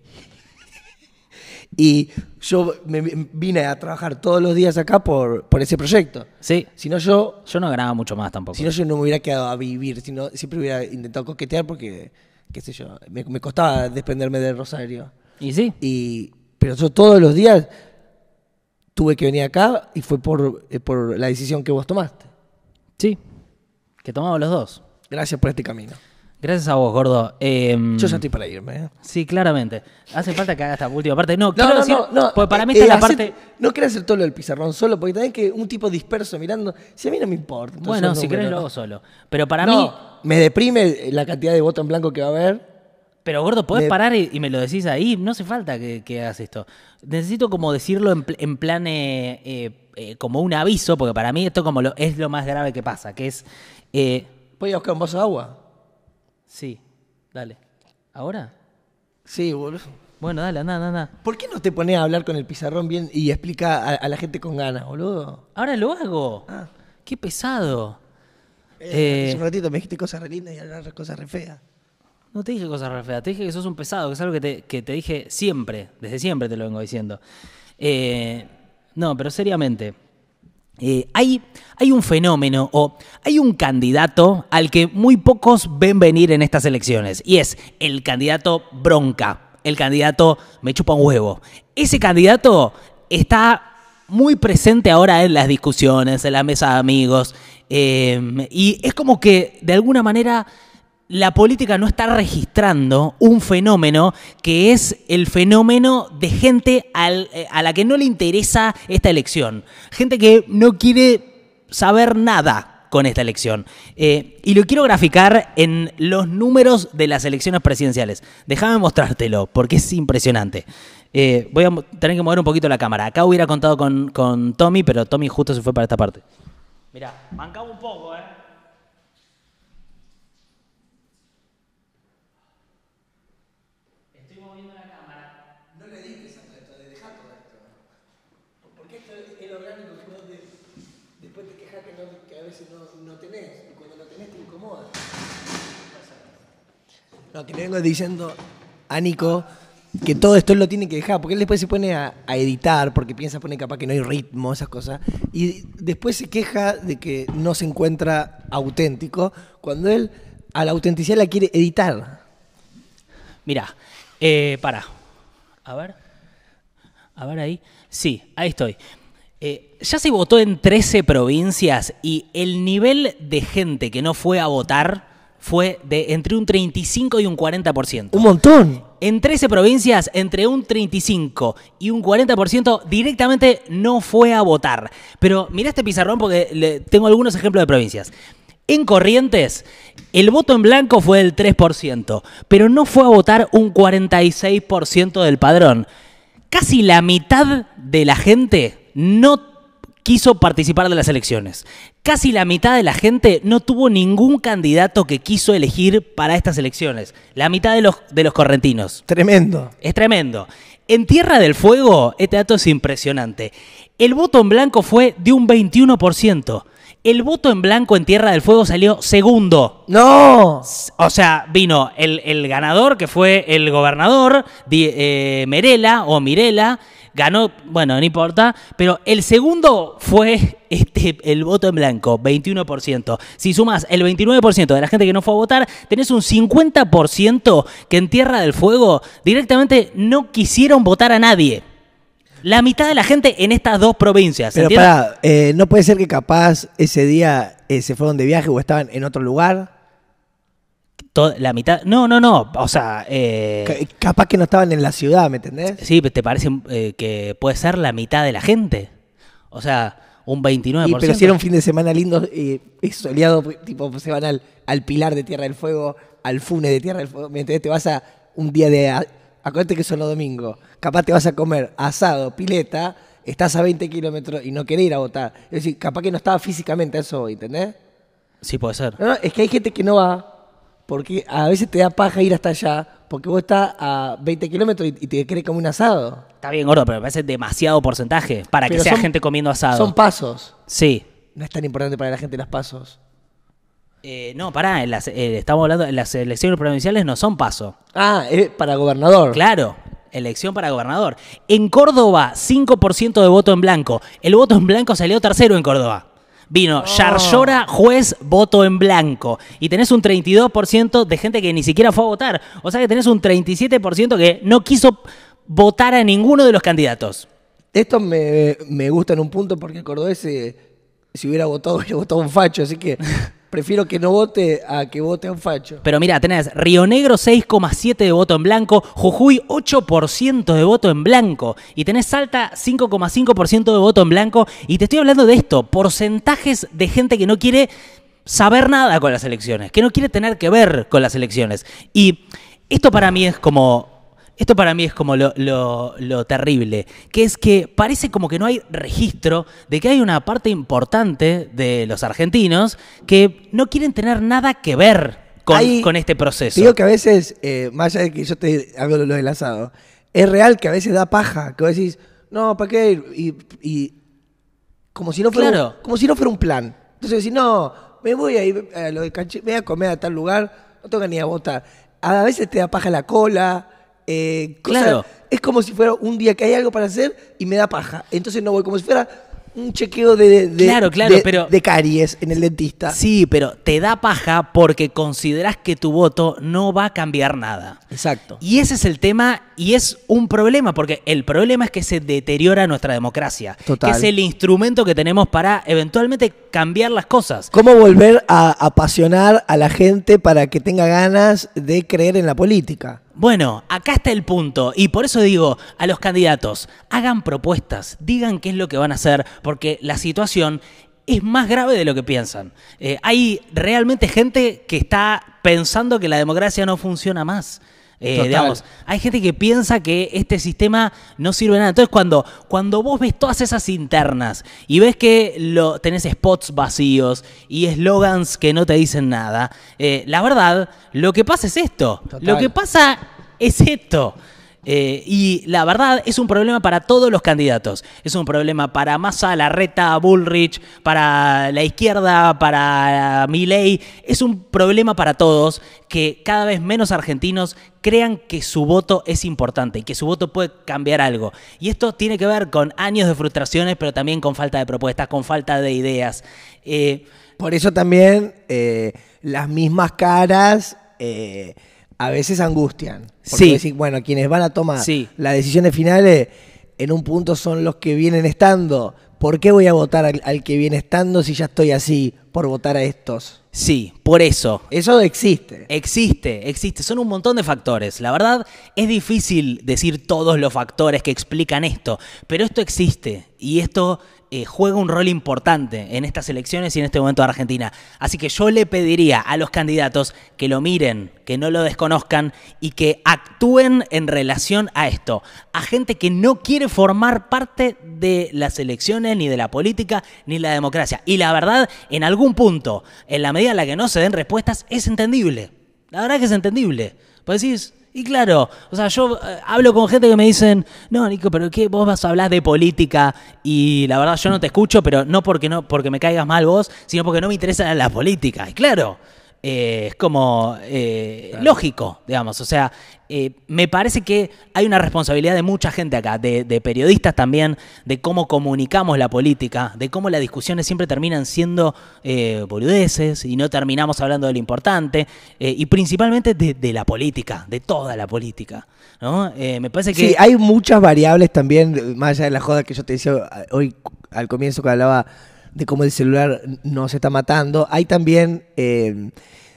y yo me vine a trabajar todos los días acá por, por ese proyecto. Sí, Si no, yo yo no ganaba mucho más tampoco. si no, yo no me hubiera quedado a vivir, sino siempre hubiera intentado coquetear porque, qué sé yo, me, me costaba desprenderme del Rosario. Y sí, Y, pero yo todos los días tuve que venir acá y fue por, eh, por la decisión que vos tomaste. sí. Que tomamos los dos. Gracias por este camino. Gracias a vos, gordo. Em, Yo ya estoy para irme. ¿eh? Sí, claramente. Hace falta que haga esta última parte. No, No, quiero no, decir, no, porque para mí eh, está la hacer- parte... No quiero hacer todo lo del pizarrón solo, porque también que un tipo disperso mirando. Si a mí no me importa. Bueno, no, si querés lo hago solo. Pero para No, mí... me deprime la cantidad de voto en blanco que va a haber. Pero gordo, podés parar y, y me lo decís ahí. No hace falta que, que hagas esto. Necesito como decirlo en, pl- en plan eh, eh, eh, como un aviso, porque para mí esto como lo, es lo más grave que pasa, que es... eh, ¿Voy a buscar un vaso de agua? sí, dale. ¿Ahora? Sí, boludo. Bueno, dale, anda, anda, anda. ¿Por qué no te pones a hablar con el pizarrón bien y explica a, a la gente con ganas, boludo? Ahora lo hago. Ah. Qué pesado. Eh, Eh, hace un ratito me dijiste cosas re lindas y ahora cosas re feas. No te dije cosas re te dije que sos un pesado, que es algo que te, que te dije siempre, desde siempre te lo vengo diciendo. Eh, no, pero seriamente, eh, hay, hay un fenómeno o hay un candidato al que muy pocos ven venir en estas elecciones y es el candidato bronca, el candidato me chupa un huevo. Ese candidato está muy presente ahora en las discusiones, en la mesa de amigos eh, y es como que de alguna manera la política no está registrando un fenómeno que es el fenómeno de gente eh, a la que no le interesa esta elección. Gente que no quiere saber nada con esta elección. Eh, y lo quiero graficar en los números de las elecciones presidenciales. Déjame mostrártelo, porque es impresionante. Eh, voy a tener que mover un poquito la cámara. Acá hubiera contado con, con Tommy, pero Tommy justo se fue para esta parte. Mirá, mancaba un poco, ¿eh? Porque esto es el orgánico que vos después te quejas que, a veces no, tenés y cuando lo tenés te incomoda. No, que le vengo diciendo a Nico que todo esto lo tiene que dejar, porque él después se pone a, a editar, porque piensa, pone capaz que no hay ritmo, esas cosas, y después se queja de que no se encuentra auténtico, cuando él a la autenticidad la quiere editar. Mirá, eh, para. A ver. A ver ahí. Sí, ahí estoy. Eh, ya se votó en 13 provincias y el nivel de gente que no fue a votar fue de entre un 35 y un 40%. Un montón. En 13 provincias, entre un 35 y un 40% directamente no fue a votar. Pero mirá este pizarrón porque le- tengo algunos ejemplos de provincias. En Corrientes, el voto en blanco fue del 3%, pero no fue a votar un 46% del padrón. Casi la mitad de la gente no quiso participar de las elecciones. Casi la mitad de la gente no tuvo ningún candidato que quiso elegir para estas elecciones. La mitad de los, de los correntinos. Tremendo. Es tremendo. En Tierra del Fuego, este dato es impresionante. El voto en blanco fue de un 21%. El voto en blanco en Tierra del Fuego salió segundo. ¡No! O sea, vino el, el ganador, que fue el gobernador, eh, Merela o Mirela, ganó, bueno, no importa, pero el segundo fue este, el voto en blanco, 21%. Si sumas el 29% de la gente que no fue a votar, tenés un 50% que en Tierra del Fuego directamente no quisieron votar a nadie. La mitad de la gente en estas dos provincias. Pero ¿entiendes? pará, eh, no puede ser que capaz ese día eh, se fueron de viaje o estaban en otro lugar. La mitad. No, no, no. O sea. eh, Ca- capaz que no estaban en la ciudad, ¿me entendés? sí, ¿te parece eh, que puede ser la mitad de la gente? O sea, un 29%. Y, pero si era un fin de semana lindo y, y soleado, tipo, se van al, al Pilar de Tierra del Fuego, al Fune de Tierra del Fuego, ¿me entendés? Te vas a un día de... a- Acuérdate que son los domingos. Capaz te vas a comer asado, pileta, estás a 20 kilómetros y no querés ir a votar. Es decir, capaz que no estaba físicamente a eso, ¿entendés? Sí, puede ser. No, no, es que hay gente que no va porque a veces te da paja ir hasta allá porque vos estás a 20 kilómetros y, te querés comer un asado. Está bien, gordo, pero me parece demasiado porcentaje para que sea son- gente comiendo asado. Son pasos. sí. No es tan importante para la gente los pasos. Eh, no, pará, en las, eh, estamos hablando, en las elecciones provinciales no son paso. Ah, es para gobernador. Claro, elección para gobernador. En Córdoba, 5% de voto en blanco. El voto en blanco salió tercero en Córdoba. Vino Yarlora, juez, voto en blanco. Y tenés un 32% de gente que ni siquiera fue a votar. O sea que tenés un 37% que no quiso votar a ninguno de los candidatos. Esto me, me gusta en un punto porque el cordobés, eh, si hubiera votado, hubiera votado a un facho. Así que prefiero que no vote a que vote un facho. Pero mira, tenés Río Negro 6,7 de voto en blanco, Jujuy 8% de voto en blanco y tenés Salta 5,5% de voto en blanco y te estoy hablando de esto, porcentajes de gente que no quiere saber nada con las elecciones, que no quiere tener que ver con las elecciones. Y esto para mí es como esto para mí es como lo, lo- lo terrible, que es que parece como que no hay registro de que hay una parte importante de los argentinos que no quieren tener nada que ver con, Hay- con este Te proceso. digo que a veces, eh, más allá de que yo te hago lo del asado, es real que a veces da paja. Que vos decís, no, ¿para qué ir? Y, y como, si no fuera Claro. un, como si no fuera un plan. Entonces decís, no, me voy a ir a lo de canche, me voy a comer a tal lugar, no tengo ni a votar. A veces te da paja la cola. Eh, Claro. Es como si fuera un día que hay algo para hacer y me da paja. Entonces no voy, como si fuera un chequeo de, de, Claro, claro, de- pero- de caries en el dentista. Sí, pero te da paja porque consideras que tu voto no va a cambiar nada. Exacto. Y ese es el tema y es un problema, porque el problema es que se deteriora nuestra democracia, Total. que es el instrumento que tenemos para eventualmente cambiar las cosas. ¿Cómo volver a apasionar a la gente para que tenga ganas de creer en la política? Bueno, acá está el punto y por eso digo a los candidatos, hagan propuestas, digan qué es lo que van a hacer, porque la situación es más grave de lo que piensan. Eh, hay realmente gente que está pensando que la democracia no funciona más. Eh, digamos, hay gente que piensa que este sistema no sirve de nada. Entonces, cuando, cuando vos ves todas esas internas y ves que lo, tenés spots vacíos y eslogans que no te dicen nada, eh, la verdad, lo que pasa es esto. Total. Lo que pasa es esto. Eh, y la verdad es un problema para todos los candidatos. Es un problema para Massa, Larreta, Bullrich, para la izquierda, para Milei. Es un problema para todos que cada vez menos argentinos crean que su voto es importante y que su voto puede cambiar algo. Y esto tiene que ver con años de frustraciones, pero también con falta de propuestas, con falta de ideas. Eh, Por eso también eh, las mismas caras a veces angustian. Porque Sí. decís, bueno, quienes van a tomar Sí. las decisiones finales en un punto son los que vienen estando. ¿Por qué voy a votar al, al que viene estando si ya estoy así por votar a estos? sí, por eso. Eso existe. Existe, existe. Son un montón de factores. La verdad, es difícil decir todos los factores que explican esto, pero esto existe y esto eh, juega un rol importante en estas elecciones y en este momento de Argentina. Así que yo le pediría a los candidatos que lo miren, que no lo desconozcan y que actúen en relación a esto. A gente que no quiere formar parte de las elecciones, ni de la política, ni la democracia. Y la verdad, en algún punto, en la medida en la que no se den respuestas, es entendible. La verdad que es entendible. Pues decís, y claro, o sea, yo eh, hablo con gente que me dicen, no, Nico, pero ¿qué? Vos vas a hablar de política y la verdad yo no te escucho, pero no porque, no porque me caigas mal vos, sino porque no me interesa la política. Y claro, eh, es como eh, lógico, digamos. O sea, eh, me parece que hay una responsabilidad de mucha gente acá, de, de periodistas también, de cómo comunicamos la política, de cómo las discusiones siempre terminan siendo boludeces y no terminamos hablando de lo importante, y principalmente de, de la política, de toda la política. ¿no? Eh, me parece que... Sí, hay muchas variables también, más allá de la joda que yo te decía hoy al comienzo que hablaba de cómo el celular nos está matando. Hay también eh,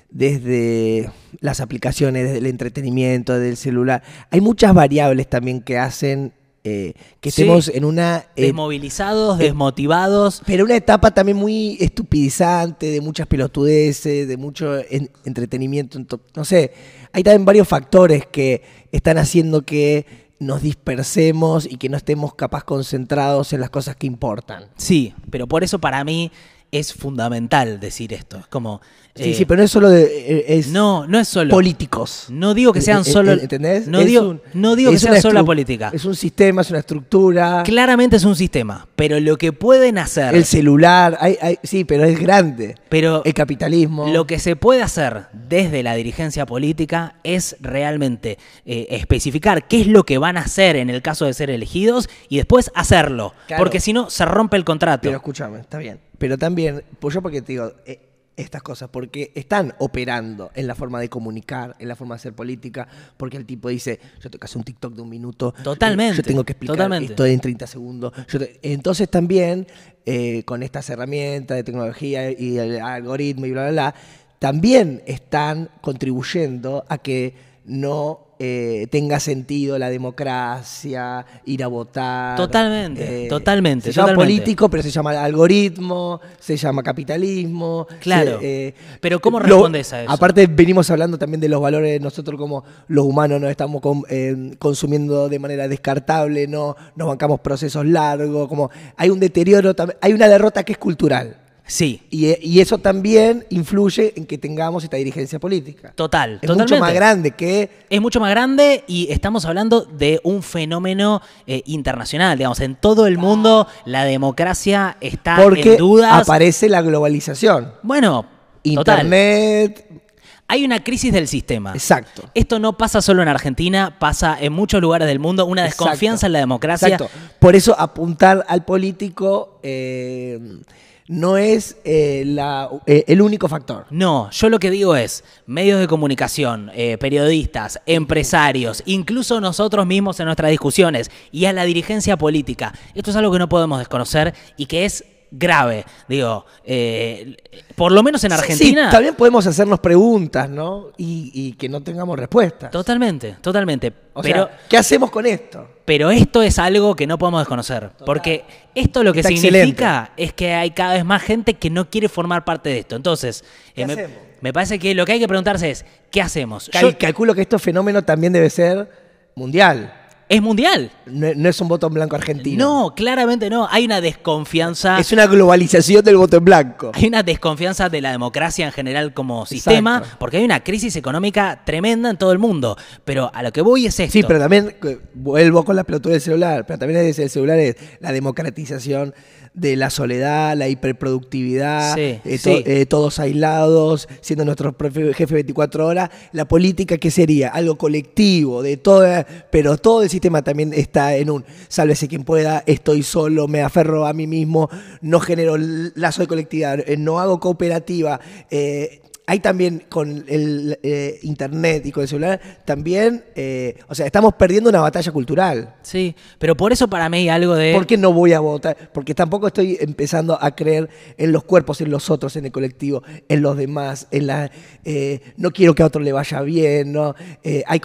desde las aplicaciones, desde el entretenimiento, del celular, hay muchas variables también que hacen eh, que Sí. estemos en una... eh, Desmovilizados, eh, desmotivados. pero una etapa también muy estupidizante, de muchas pelotudeces, de mucho en- entretenimiento. en to- No sé, hay también varios factores que están haciendo que nos dispersemos y que no estemos capaz concentrados en las cosas que importan. Sí, pero por eso para mí es fundamental decir esto. Es como... Sí, eh, sí, pero no es solo de... eh, Es No, no es solo... políticos. No digo que sean Eh, eh, solo... ¿Entendés? No Es digo, un- no digo que sea solo la política. Es un sistema, es una estructura. Claramente es un sistema, pero lo que pueden hacer... El celular, hay, hay- sí, pero es grande. pero El capitalismo. Lo que se puede hacer desde la dirigencia política es realmente eh, especificar qué es lo que van a hacer en el caso de ser elegidos y después hacerlo. Claro. Porque si no, se rompe el contrato. Pero escúchame, está bien. Pero también, pues yo porque te digo eh, estas cosas, porque están operando en la forma de comunicar, en la forma de hacer política, porque el tipo dice, yo tengo que hacer un TikTok de un minuto. Totalmente, eh, Yo tengo que explicar totalmente. esto en 30 segundos. Yo te- entonces también, eh, con estas herramientas de tecnología y el algoritmo y bla, bla, bla, también están contribuyendo a que no eh, tenga sentido la democracia, ir a votar. Totalmente, totalmente, Se llama totalmente. político, pero se llama algoritmo, se llama capitalismo. Claro. se- eh, Pero ¿cómo lo- respondes a eso? Aparte, venimos hablando también de los valores, nosotros como los humanos nos estamos eh, consumiendo de manera descartable, no nos bancamos procesos largos, como hay un deterioro, hay una derrota que es cultural. Sí, Y, eh, y eso también influye en que tengamos esta dirigencia política. total, Es totalmente. mucho más grande que Es mucho más grande y estamos hablando de un fenómeno eh, internacional. Digamos, en todo el mundo la democracia está porque en dudas. aparece la globalización. Bueno, total. Internet, Hay una crisis del sistema. exacto. Esto no pasa solo en Argentina, pasa en muchos lugares del mundo. Una Exacto. desconfianza en la democracia. Exacto. Por eso apuntar al político eh, no es eh, la- eh, el único factor. No, yo lo que digo es, medios de comunicación, eh, periodistas, empresarios, incluso nosotros mismos en nuestras discusiones y a la dirigencia política. Esto es algo que no podemos desconocer y que es grave. Digo, eh, por lo menos en Argentina. Sí, también podemos hacernos preguntas, ¿no? Y, y que no tengamos respuestas. Totalmente, totalmente. O pero, sea, ¿qué hacemos con esto? pero esto es algo que no podemos desconocer. Porque esto lo que Está significa es que hay cada vez más gente que no quiere formar parte de esto. Entonces, ¿Qué eh, me, hacemos? me parece que lo que hay que preguntarse es, ¿qué hacemos? Cal- Yo- calculo que este fenómeno también debe ser mundial. Es mundial. No, no es un voto en blanco argentino. No, claramente no. Hay una desconfianza. Es una globalización del voto en blanco. Hay una desconfianza de la democracia en general como sistema, Exacto. porque hay una crisis económica tremenda en todo el mundo. Pero a lo que voy es esto. Sí, pero también eh, vuelvo con la pelotuda del celular, pero también es el celular es la democratización de la soledad, la hiperproductividad, Sí, eh, to- sí. eh, todos aislados, siendo nuestro jefe 24 horas. La política, ¿qué sería? Algo colectivo, de toda, pero todo el sistema también está en un sálvese quien pueda, estoy solo, me aferro a mí mismo, no genero lazo de colectividad, eh, no hago cooperativa. eh, hay también con el eh, internet y con el celular, también, eh, o sea, estamos perdiendo una batalla cultural. Sí, pero por eso para mí hay algo de... ¿Por qué no voy a votar? Porque tampoco estoy empezando a creer en los cuerpos, en los otros, en el colectivo, en los demás, en la eh, no quiero que a otro le vaya bien, ¿no? Eh, hay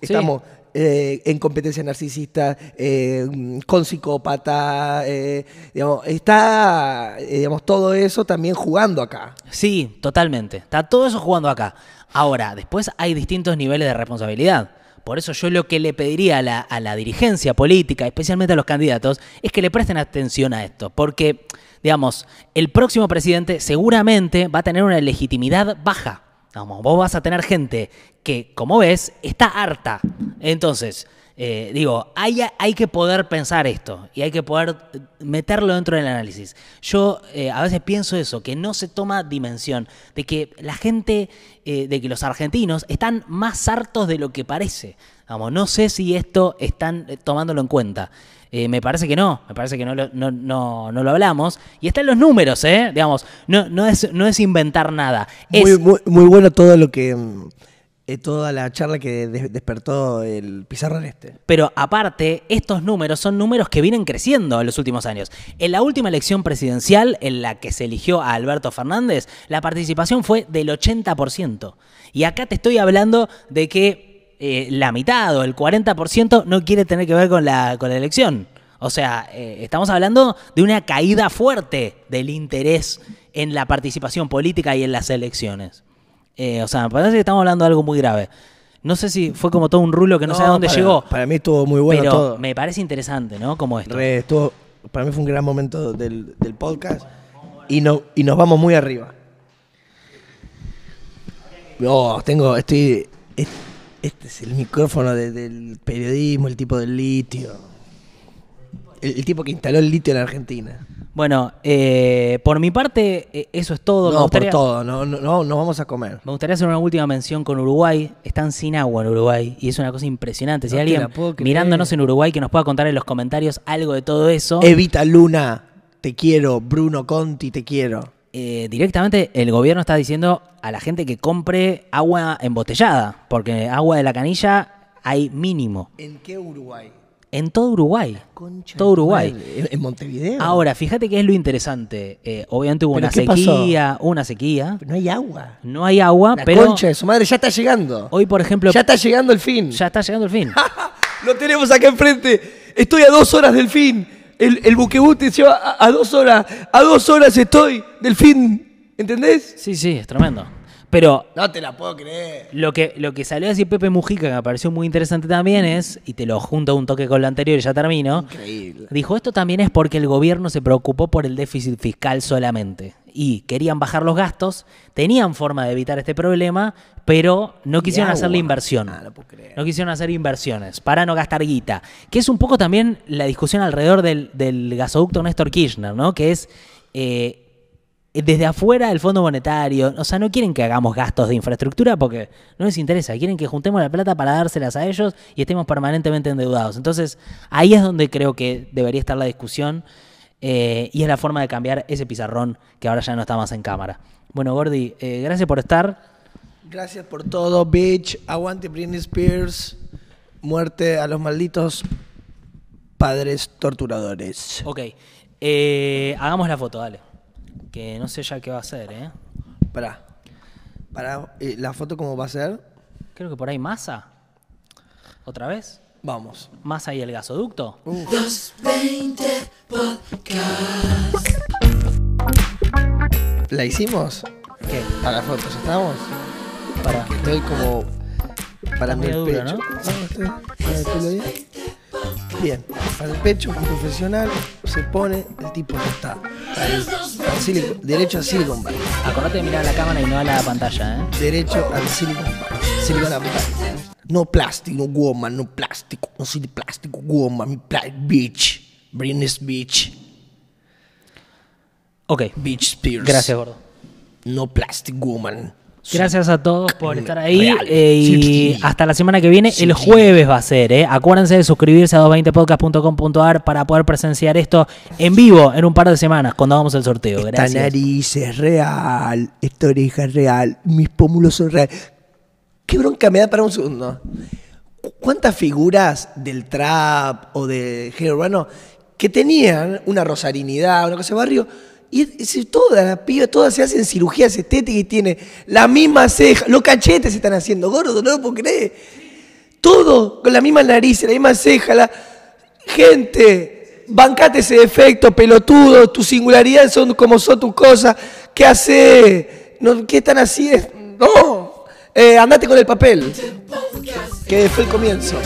estamos eh, en competencia narcisista, eh, con psicópata, eh, digamos, está digamos, todo eso también jugando acá. Sí, totalmente. Está todo eso jugando acá. Ahora, después hay distintos niveles de responsabilidad. Por eso yo lo que le pediría a la, a la dirigencia política, especialmente a los candidatos, es que le presten atención a esto. Porque, digamos, el próximo presidente seguramente va a tener una legitimidad baja. Vamos, vos vas a tener gente que, como ves, está harta. Entonces, Eh, digo, hay, hay que poder pensar esto y hay que poder meterlo dentro del análisis. Yo eh, a veces pienso eso, que no se toma dimensión, de que la gente, eh, de que los argentinos están más hartos de lo que parece. Vamos, no sé si esto están tomándolo en cuenta. Me parece que no, me parece que no lo, no, no, no lo hablamos. Y están los números, ¿eh? Digamos, no, no, es, no es inventar nada. muy, muy, muy bueno todo lo que mm, eh, toda la charla que despertó el pizarrón este. Pero aparte, estos números son números que vienen creciendo en los últimos años. En la última elección presidencial, en la que se eligió a Alberto Fernández, la participación fue del 80%. Y acá te estoy hablando de que eh, la mitad o el 40% no quiere tener que ver con la, con la elección. O sea, eh, estamos hablando de una caída fuerte del interés en la participación política y en las elecciones. Eh, o sea, me parece que estamos hablando de algo muy grave. No sé si fue como todo un rulo que no, sé a dónde llegó. Para mí estuvo muy bueno pero Me parece interesante, ¿no? Como esto. para mí fue un gran momento del, podcast y, no, y nos vamos muy arriba. Oh, tengo, estoy. Este es el micrófono del periodismo, el tipo del litio. el tipo que instaló el litio en Argentina. Bueno, eh, por mi parte, eh, eso es todo. No, por todo, no, no, no, vamos a comer. Me gustaría hacer una última mención con Uruguay. Están sin agua en Uruguay y es una cosa impresionante. Si alguien mirándonos en Uruguay que nos pueda contar en los comentarios algo de todo eso. Evita Luna, te quiero. Bruno Conti, te quiero. Eh, directamente el gobierno está diciendo a la gente que compre agua embotellada, porque agua de la canilla hay mínimo. ¿En qué Uruguay? en todo Uruguay. todo Uruguay. En Montevideo. Ahora, fíjate que es lo interesante. Eh, obviamente hubo una sequía, una sequía. no hay agua. No hay agua, La pero. concha de su madre ya está llegando. Hoy, por ejemplo. Ya está llegando el fin. Ya está llegando el fin. lo tenemos acá enfrente. Estoy a dos horas del fin. El, el buquebute se va a dos horas. A dos horas estoy del fin. ¿Entendés? Sí, sí, es tremendo. Pero. No te la puedo creer. Lo que, lo que salió a decir Pepe Mujica, que me pareció muy interesante también, es, y te lo junto un toque con lo anterior y ya termino. Increíble. Dijo: esto también es porque el gobierno se preocupó por el déficit fiscal solamente. Y querían bajar los gastos, tenían forma de evitar este problema, pero no quisieron hacer la inversión. Ah, no, quisieron hacer inversiones para no gastar guita. Que es un poco también la discusión alrededor del, del gasoducto Néstor Kirchner, ¿no? Que es. Eh, desde afuera del Fondo Monetario, o sea, no quieren que hagamos gastos de infraestructura porque no les interesa, quieren que juntemos la plata para dárselas a ellos y estemos permanentemente endeudados. Entonces, ahí es donde creo que debería estar la discusión eh, y es la forma de cambiar ese pizarrón que ahora ya no está más en cámara. Bueno, Gordy, eh, gracias por estar. Gracias por todo, bitch. Aguante Britney Spears. Muerte a los malditos padres torturadores. Ok, eh, hagamos la foto, dale que no sé ya qué va a hacer, ¿eh? Pará. Pará, ¿la foto cómo va a ser? Creo que por ahí masa. ¿Otra vez? Vamos. ¿Masa y el gasoducto? ¿La hicimos? ¿Qué? ¿A la foto ya estamos? Para. Estoy como... Para mi medio pecho. duro, ¿no? estoy- para el pelo bien. Bien, para el pecho, un profesional se pone, el tipo ya está. Ahí, al Silicon- derecho a Silicon Valley. Acordate de mirar a la cámara y no a la pantalla, ¿eh? Derecho al Silicon Valley. Silicon Valley. No plástico, woman, no plástico. No soy de plástico, woman, mi pla bitch. Britney Beach. Ok. Beach Spears. Gracias, gordo. No plastic woman. Gracias a todos por estar ahí. Eh, y Sí, sí. hasta la semana que viene, Sí, el jueves va a ser. ¿eh? Acuérdense de suscribirse a 220podcast.com.ar para poder presenciar esto en vivo en un par de semanas cuando hagamos el sorteo. Esta Gracias. nariz es real. Esta oreja es real. Mis pómulos son reales. Qué bronca me da para un segundo. ¿Cu- ¿Cuántas figuras del trap o de género urbano que tenían una rosarinidad, una cosa de barrio? Y todas las pibas, todas se hacen cirugías estéticas y tienen la misma ceja. Los cachetes se están haciendo gordos, no lo puedo creer. Todo con la misma nariz, la misma ceja. La... Gente, bancate ese defecto, pelotudo. Tus singularidades son como son tus cosas. ¿Qué hace? ¿Qué están haciendo? No. Eh, andate con el papel. Que fue el comienzo.